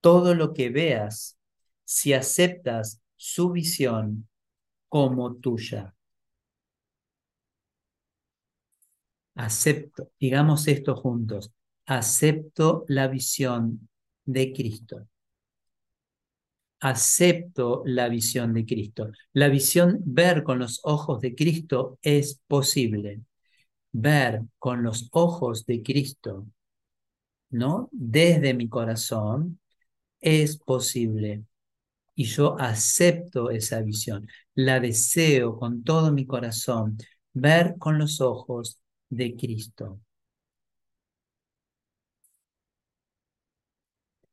todo lo que veas si aceptas su visión como tuya. Acepto, digamos esto juntos, acepto la visión de Cristo. Acepto la visión de Cristo. La visión, ver con los ojos de Cristo es posible. Ver con los ojos de Cristo, ¿no? Desde mi corazón es posible. Y yo acepto esa visión. La deseo con todo mi corazón. Ver con los ojos de Cristo.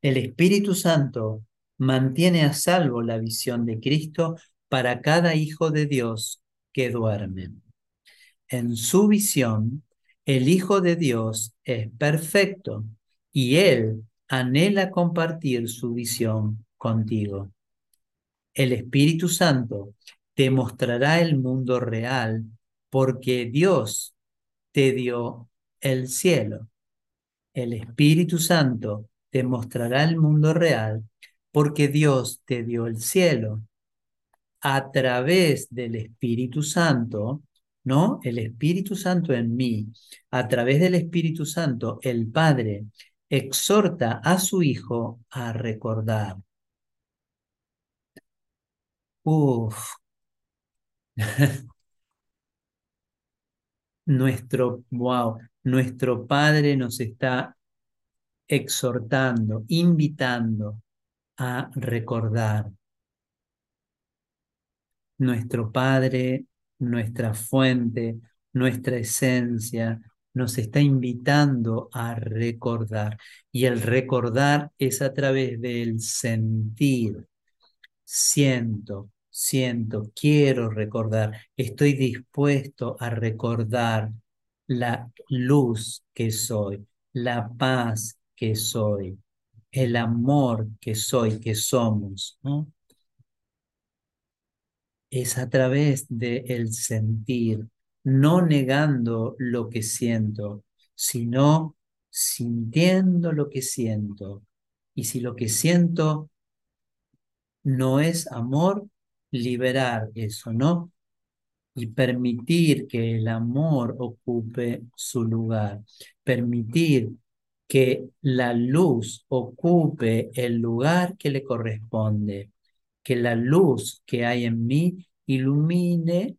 El Espíritu Santo mantiene a salvo la visión de Cristo para cada hijo de Dios que duerme. En su visión, el Hijo de Dios es perfecto y Él anhela compartir su visión contigo. El Espíritu Santo te mostrará el mundo real porque Dios te dio el cielo. El Espíritu Santo te mostrará el mundo real porque Dios te dio el cielo. A través del Espíritu Santo, ¿no? El Espíritu Santo en mí, a través del Espíritu Santo, el Padre exhorta a su Hijo a recordar. Uf. [laughs] nuestro, wow, nuestro Padre nos está exhortando, invitando a recordar. Nuestro Padre, nuestra fuente, nuestra esencia, nos está invitando a recordar. Y el recordar es a través del sentir. Siento, siento, quiero recordar, estoy dispuesto a recordar la luz que soy, la paz que soy, el amor que soy, que somos. Es a través del sentir, no negando lo que siento, sino sintiendo lo que siento. Y si lo que siento no es amor, liberar eso, ¿no? Y permitir que el amor ocupe su lugar, permitir que la luz ocupe el lugar que le corresponde, que la luz que hay en mí ilumine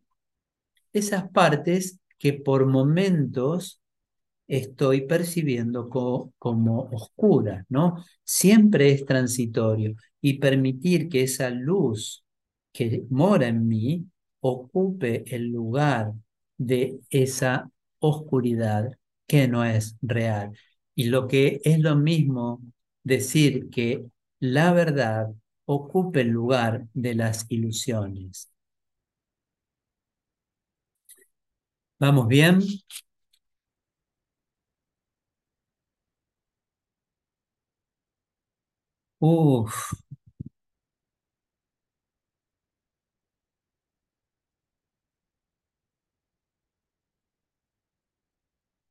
esas partes que por momentos estoy percibiendo como oscuras, ¿no? Siempre es transitorio y permitir que esa luz que mora en mí ocupe el lugar de esa oscuridad que no es real. Y lo que es lo mismo decir que la verdad ocupe el lugar de las ilusiones. ¿Vamos bien?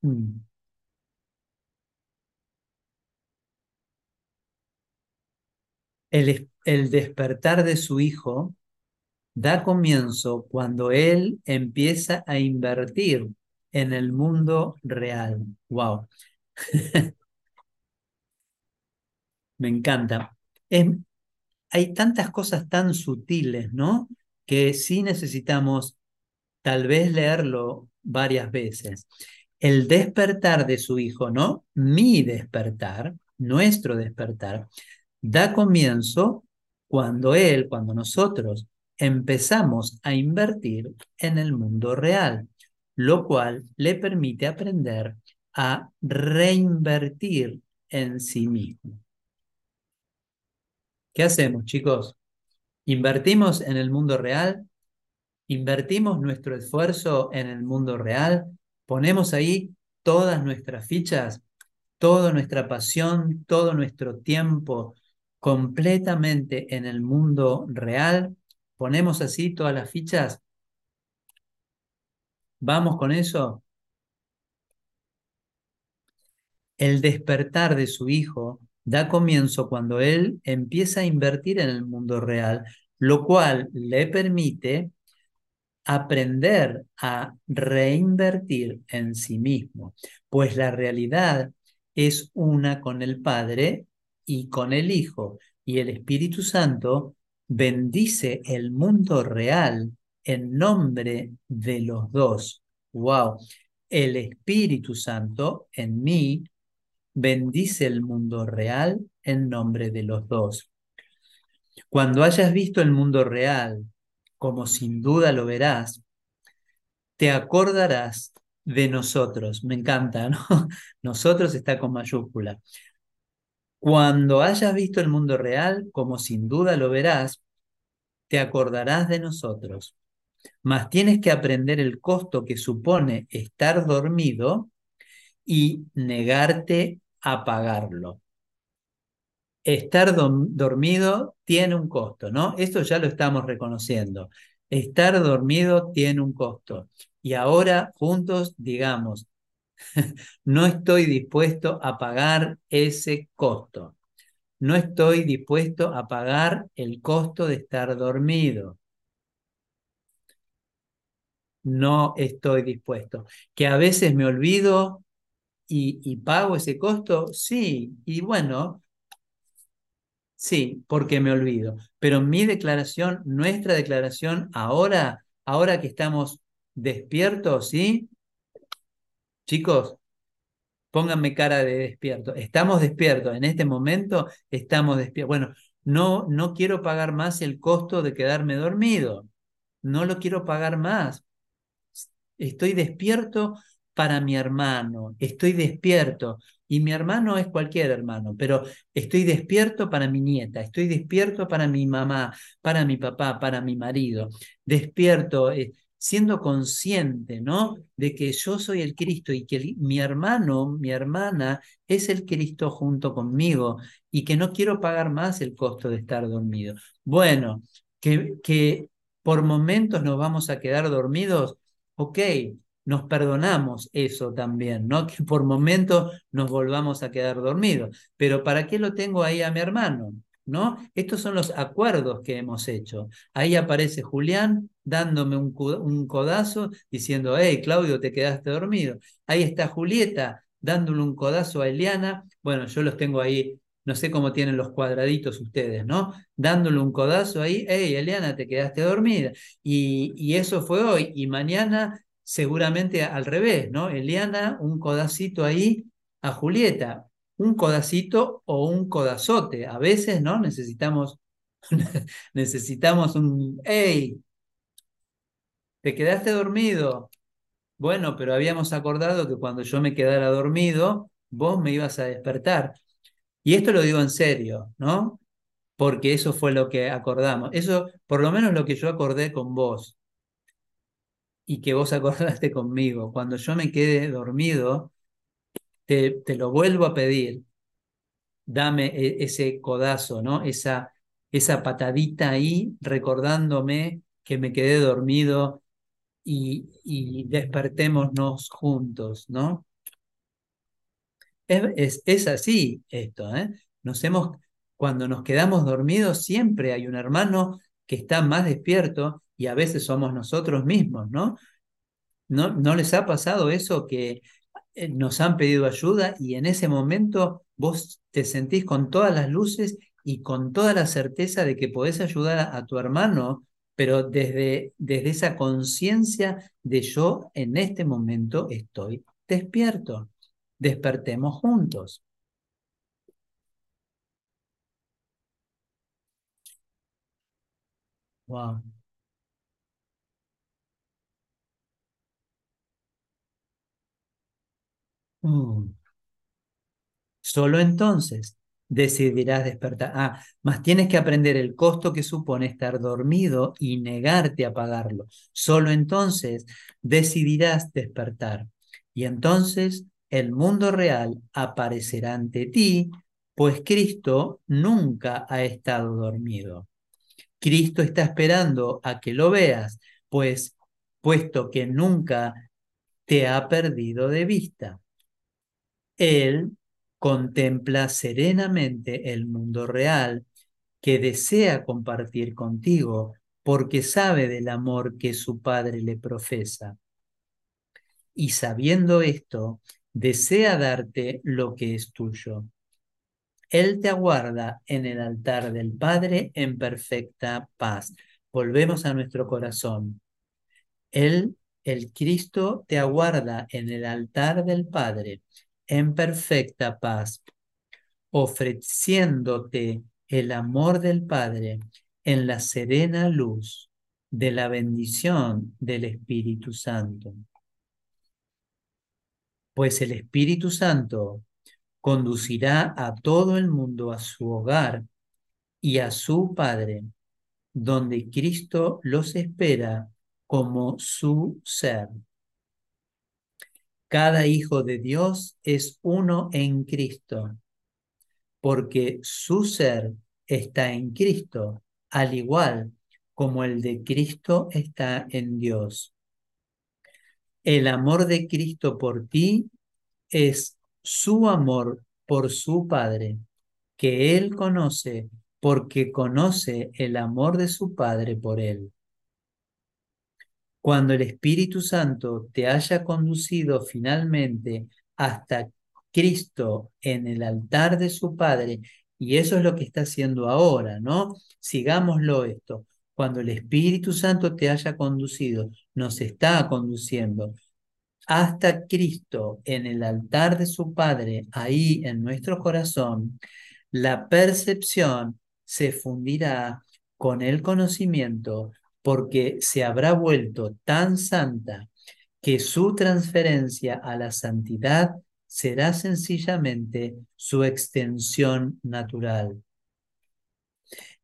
Mm. El, despertar de su hijo da comienzo cuando él empieza a invertir en el mundo real. Wow. [laughs] Me encanta. hay tantas cosas tan sutiles, ¿no? Que sí necesitamos tal vez leerlo varias veces el despertar de su hijo, ¿no? Mi despertar, nuestro despertar, da comienzo cuando él, cuando nosotros empezamos a invertir en el mundo real, lo cual le permite aprender a reinvertir en sí mismo. ¿Qué hacemos, chicos? ¿Invertimos en el mundo real? ¿Invertimos nuestro esfuerzo en el mundo real? ponemos ahí todas nuestras fichas, toda nuestra pasión, todo nuestro tiempo completamente en el mundo real, ponemos así todas las fichas. ¿Vamos con eso? El despertar de su hijo da comienzo cuando él empieza a invertir en el mundo real, lo cual le permite aprender a reinvertir en sí mismo, pues la realidad es una con el Padre y con el Hijo, y el Espíritu Santo bendice el mundo real en nombre de los dos. Wow. El Espíritu Santo en mí bendice el mundo real en nombre de los dos. Cuando hayas visto el mundo real, como sin duda lo verás, te acordarás de nosotros. Me encanta, ¿no? [laughs] Nosotros está con mayúscula. Cuando hayas visto el mundo real, como sin duda lo verás, te acordarás de nosotros. Mas tienes que aprender el costo que supone estar dormido y negarte a pagarlo. Estar dormido tiene un costo, ¿no? Esto ya lo estamos reconociendo. Estar dormido tiene un costo. Y ahora juntos digamos, [laughs] no estoy dispuesto a pagar ese costo. No estoy dispuesto a pagar el costo de estar dormido. No estoy dispuesto. Que a veces me olvido y, y pago ese costo, sí. Y bueno, sí, porque me olvido. Pero mi declaración, nuestra declaración ahora, ahora que estamos despiertos, ¿sí? Chicos, pónganme cara de despierto. Estamos despiertos, en este momento estamos despiertos. Bueno, no, no quiero pagar más el costo de quedarme dormido. No lo quiero pagar más. Estoy despierto para mi hermano, estoy despierto. Y mi hermano es cualquier hermano, pero estoy despierto para mi nieta, estoy despierto para mi mamá, para mi papá, para mi marido. Despierto. Eh, siendo consciente, ¿no? De que yo soy el Cristo y que mi hermano, mi hermana es el Cristo junto conmigo y que no quiero pagar más el costo de estar dormido. Bueno, que, que por momentos nos vamos a quedar dormidos, ok, nos perdonamos eso también, ¿no? [laughs] Que por momentos nos volvamos a quedar dormidos. Pero ¿para qué lo tengo ahí a mi hermano? ¿no? Estos son los acuerdos que hemos hecho. Ahí aparece Julián dándome un, un codazo diciendo, hey, Claudio, te quedaste dormido. Ahí está Julieta dándole un codazo a Eliana. Bueno, yo los tengo ahí, no sé cómo tienen los cuadraditos ustedes, ¿no? Dándole un codazo ahí, hey, Eliana, te quedaste dormida. Y, y eso fue hoy. Y mañana seguramente al revés, ¿no? Eliana, un codacito ahí a Julieta un codacito o un codazote. A veces, ¿no? Necesitamos, [laughs] necesitamos un, ¡hey! ¿Te quedaste dormido? Bueno, pero habíamos acordado que cuando yo me quedara dormido, vos me ibas a despertar. Y esto lo digo en serio, ¿no? Porque eso fue lo que acordamos. Eso, por lo menos lo que yo acordé con vos y que vos [laughs] acordaste conmigo. Cuando yo me quede dormido, te, lo vuelvo a pedir, dame e, ese codazo, ¿no? Esa, esa patadita ahí, recordándome que me quedé dormido y, y despertémonos juntos, ¿no? Es, es, así esto, ¿eh? Nos hemos, cuando nos quedamos dormidos, siempre hay un hermano que está más despierto y a veces somos nosotros mismos, ¿no? ¿No, ¿No les ha pasado eso que eh, nos han pedido ayuda y en ese momento vos te sentís con todas las luces y con toda la certeza de que podés ayudar a, tu hermano, pero desde, desde esa conciencia de yo en este momento estoy despierto. Despertemos juntos. Wow. Mm. Solo entonces decidirás despertar. Ah, más tienes que aprender el costo que supone estar dormido y negarte a pagarlo. Solo entonces decidirás despertar. Y entonces el mundo real aparecerá ante ti, pues Cristo nunca ha estado dormido. Cristo está esperando a que lo veas, pues puesto que nunca te ha perdido de vista. Él Contempla serenamente el mundo real que desea compartir contigo porque sabe del amor que su padre le profesa. Y sabiendo esto, desea darte lo que es tuyo. Él te aguarda en el altar del Padre en perfecta paz. Volvemos a nuestro corazón. Él, el Cristo, te aguarda en el altar del Padre en perfecta paz, ofreciéndote el amor del Padre en la serena luz de la bendición del Espíritu Santo. Pues el Espíritu Santo conducirá a todo el mundo a su hogar y a su Padre, donde Cristo los espera como su ser. Cada hijo de Dios es uno en Cristo, porque su ser está en Cristo, al igual como el de Cristo está en Dios. El amor de Cristo por ti es su amor por su Padre, que Él conoce porque conoce el amor de su Padre por Él. Cuando el Espíritu Santo te haya conducido finalmente hasta Cristo en el altar de su Padre, y eso es lo que está haciendo ahora, ¿no? Sigámoslo esto. Cuando el Espíritu Santo te haya conducido, nos está conduciendo hasta Cristo en el altar de su Padre, ahí en nuestro corazón, la percepción se fundirá con el conocimiento porque se habrá vuelto tan santa que su transferencia a la santidad será sencillamente su extensión natural.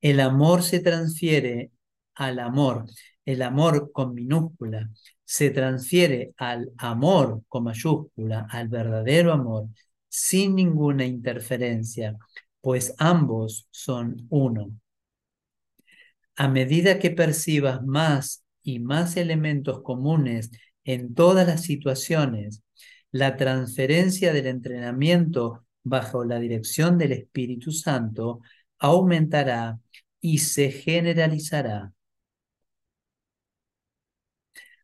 El amor se transfiere al amor, el amor con minúscula, se transfiere al amor con mayúscula, al verdadero amor, sin ninguna interferencia, pues ambos son uno. A medida que percibas más y más elementos comunes en todas las situaciones, la transferencia del entrenamiento bajo la dirección del Espíritu Santo aumentará y se generalizará.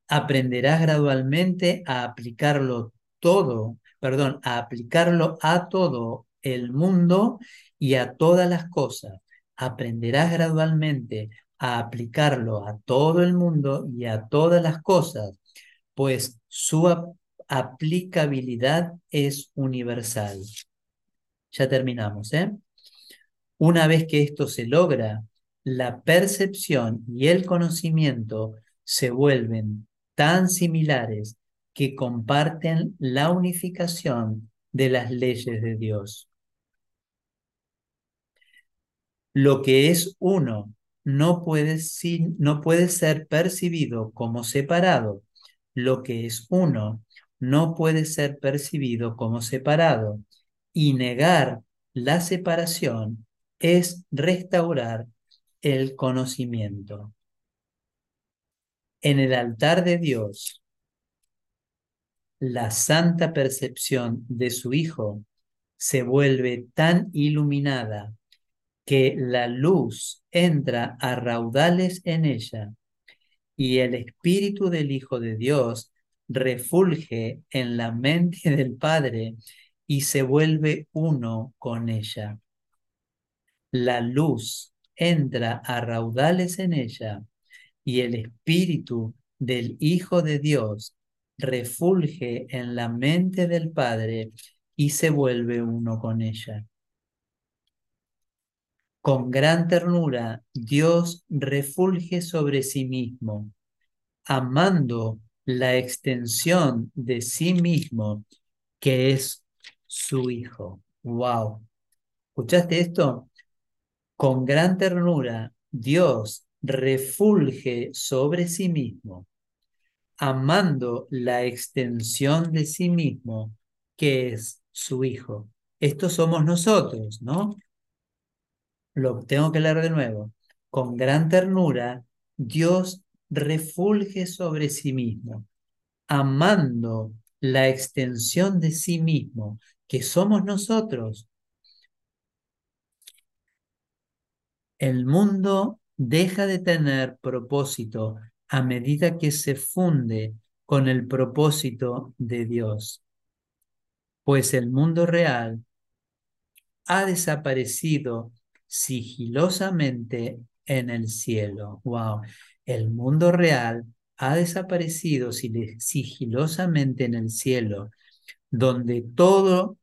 Aprenderás gradualmente a aplicarlo todo, perdón, a aplicarlo a todo el mundo y a todas las cosas. Aprenderás gradualmente a aplicarlo a todo el mundo y a todas las cosas, pues su aplicabilidad es universal. Ya terminamos, ¿eh? Una vez que esto se logra, la percepción y el conocimiento se vuelven tan similares que comparten la unificación de las leyes de Dios. Lo que es uno no puede, no puede ser percibido como separado. Lo que es uno no puede ser percibido como separado y negar la separación es restaurar el conocimiento. En el altar de Dios, la santa percepción de su Hijo se vuelve tan iluminada que la luz entra a raudales en ella y el Espíritu del Hijo de Dios refulge en la mente del Padre y se vuelve uno con ella. La luz entra a raudales en ella y el Espíritu del Hijo de Dios refulge en la mente del Padre y se vuelve uno con ella. Con gran ternura, Dios refulge sobre sí mismo, amando la extensión de sí mismo, que es su Hijo. ¡Wow! ¿Escuchaste esto? Con gran ternura, Dios refulge sobre sí mismo, amando la extensión de sí mismo, que es su Hijo. Estos somos nosotros, ¿no? Lo tengo que leer de nuevo. Con gran ternura, Dios refulge sobre sí mismo, amando la extensión de sí mismo, que somos nosotros. El mundo deja de tener propósito a medida que se funde con el propósito de Dios, pues el mundo real ha desaparecido sigilosamente en el cielo. Wow, el mundo real ha desaparecido sigilosamente en el cielo, donde todo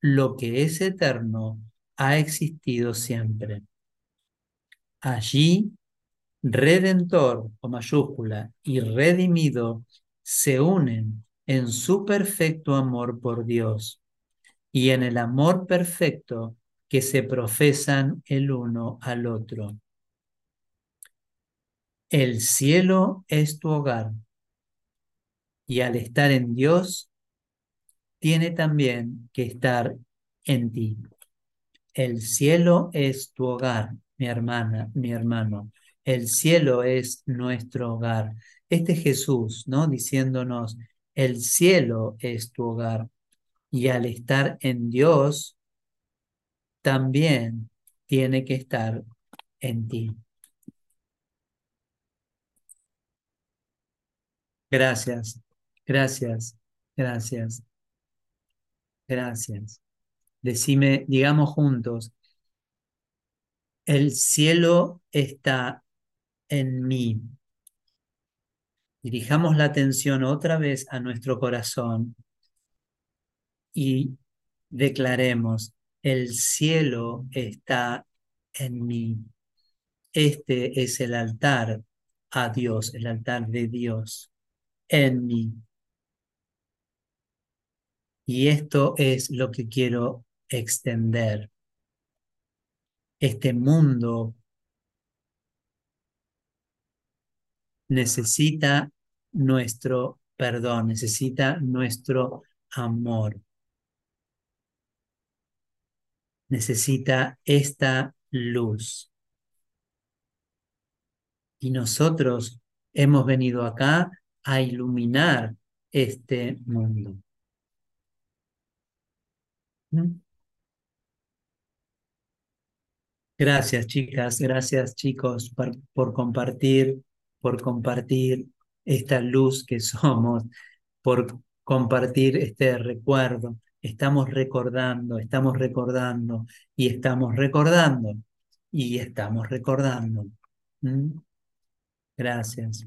lo que es eterno ha existido siempre. Allí, redentor o mayúscula y redimido se unen en su perfecto amor por Dios y en el amor perfecto que se profesan el uno al otro. El cielo es tu hogar y al estar en Dios, tiene también que estar en ti. El cielo es tu hogar, mi hermana, mi hermano. El cielo es nuestro hogar. Este Jesús, ¿no? Diciéndonos, el cielo es tu hogar. Y al estar en Dios, también tiene que estar en ti. Gracias, gracias, gracias, gracias. Decime, digamos juntos, el cielo está en mí. Dirijamos la atención otra vez a nuestro corazón y declaremos, el cielo está en mí. Este es el altar a Dios, el altar de Dios en mí. Y esto es lo que quiero extender. Este mundo necesita nuestro perdón, necesita nuestro amor. Necesita esta luz. Y nosotros hemos venido acá a iluminar este mundo. ¿Mm? Gracias, chicas, gracias, chicos, por, por, compartir, por compartir esta luz que somos, por compartir este recuerdo. Estamos recordando, estamos recordando y estamos recordando y estamos recordando. ¿Mm? Gracias.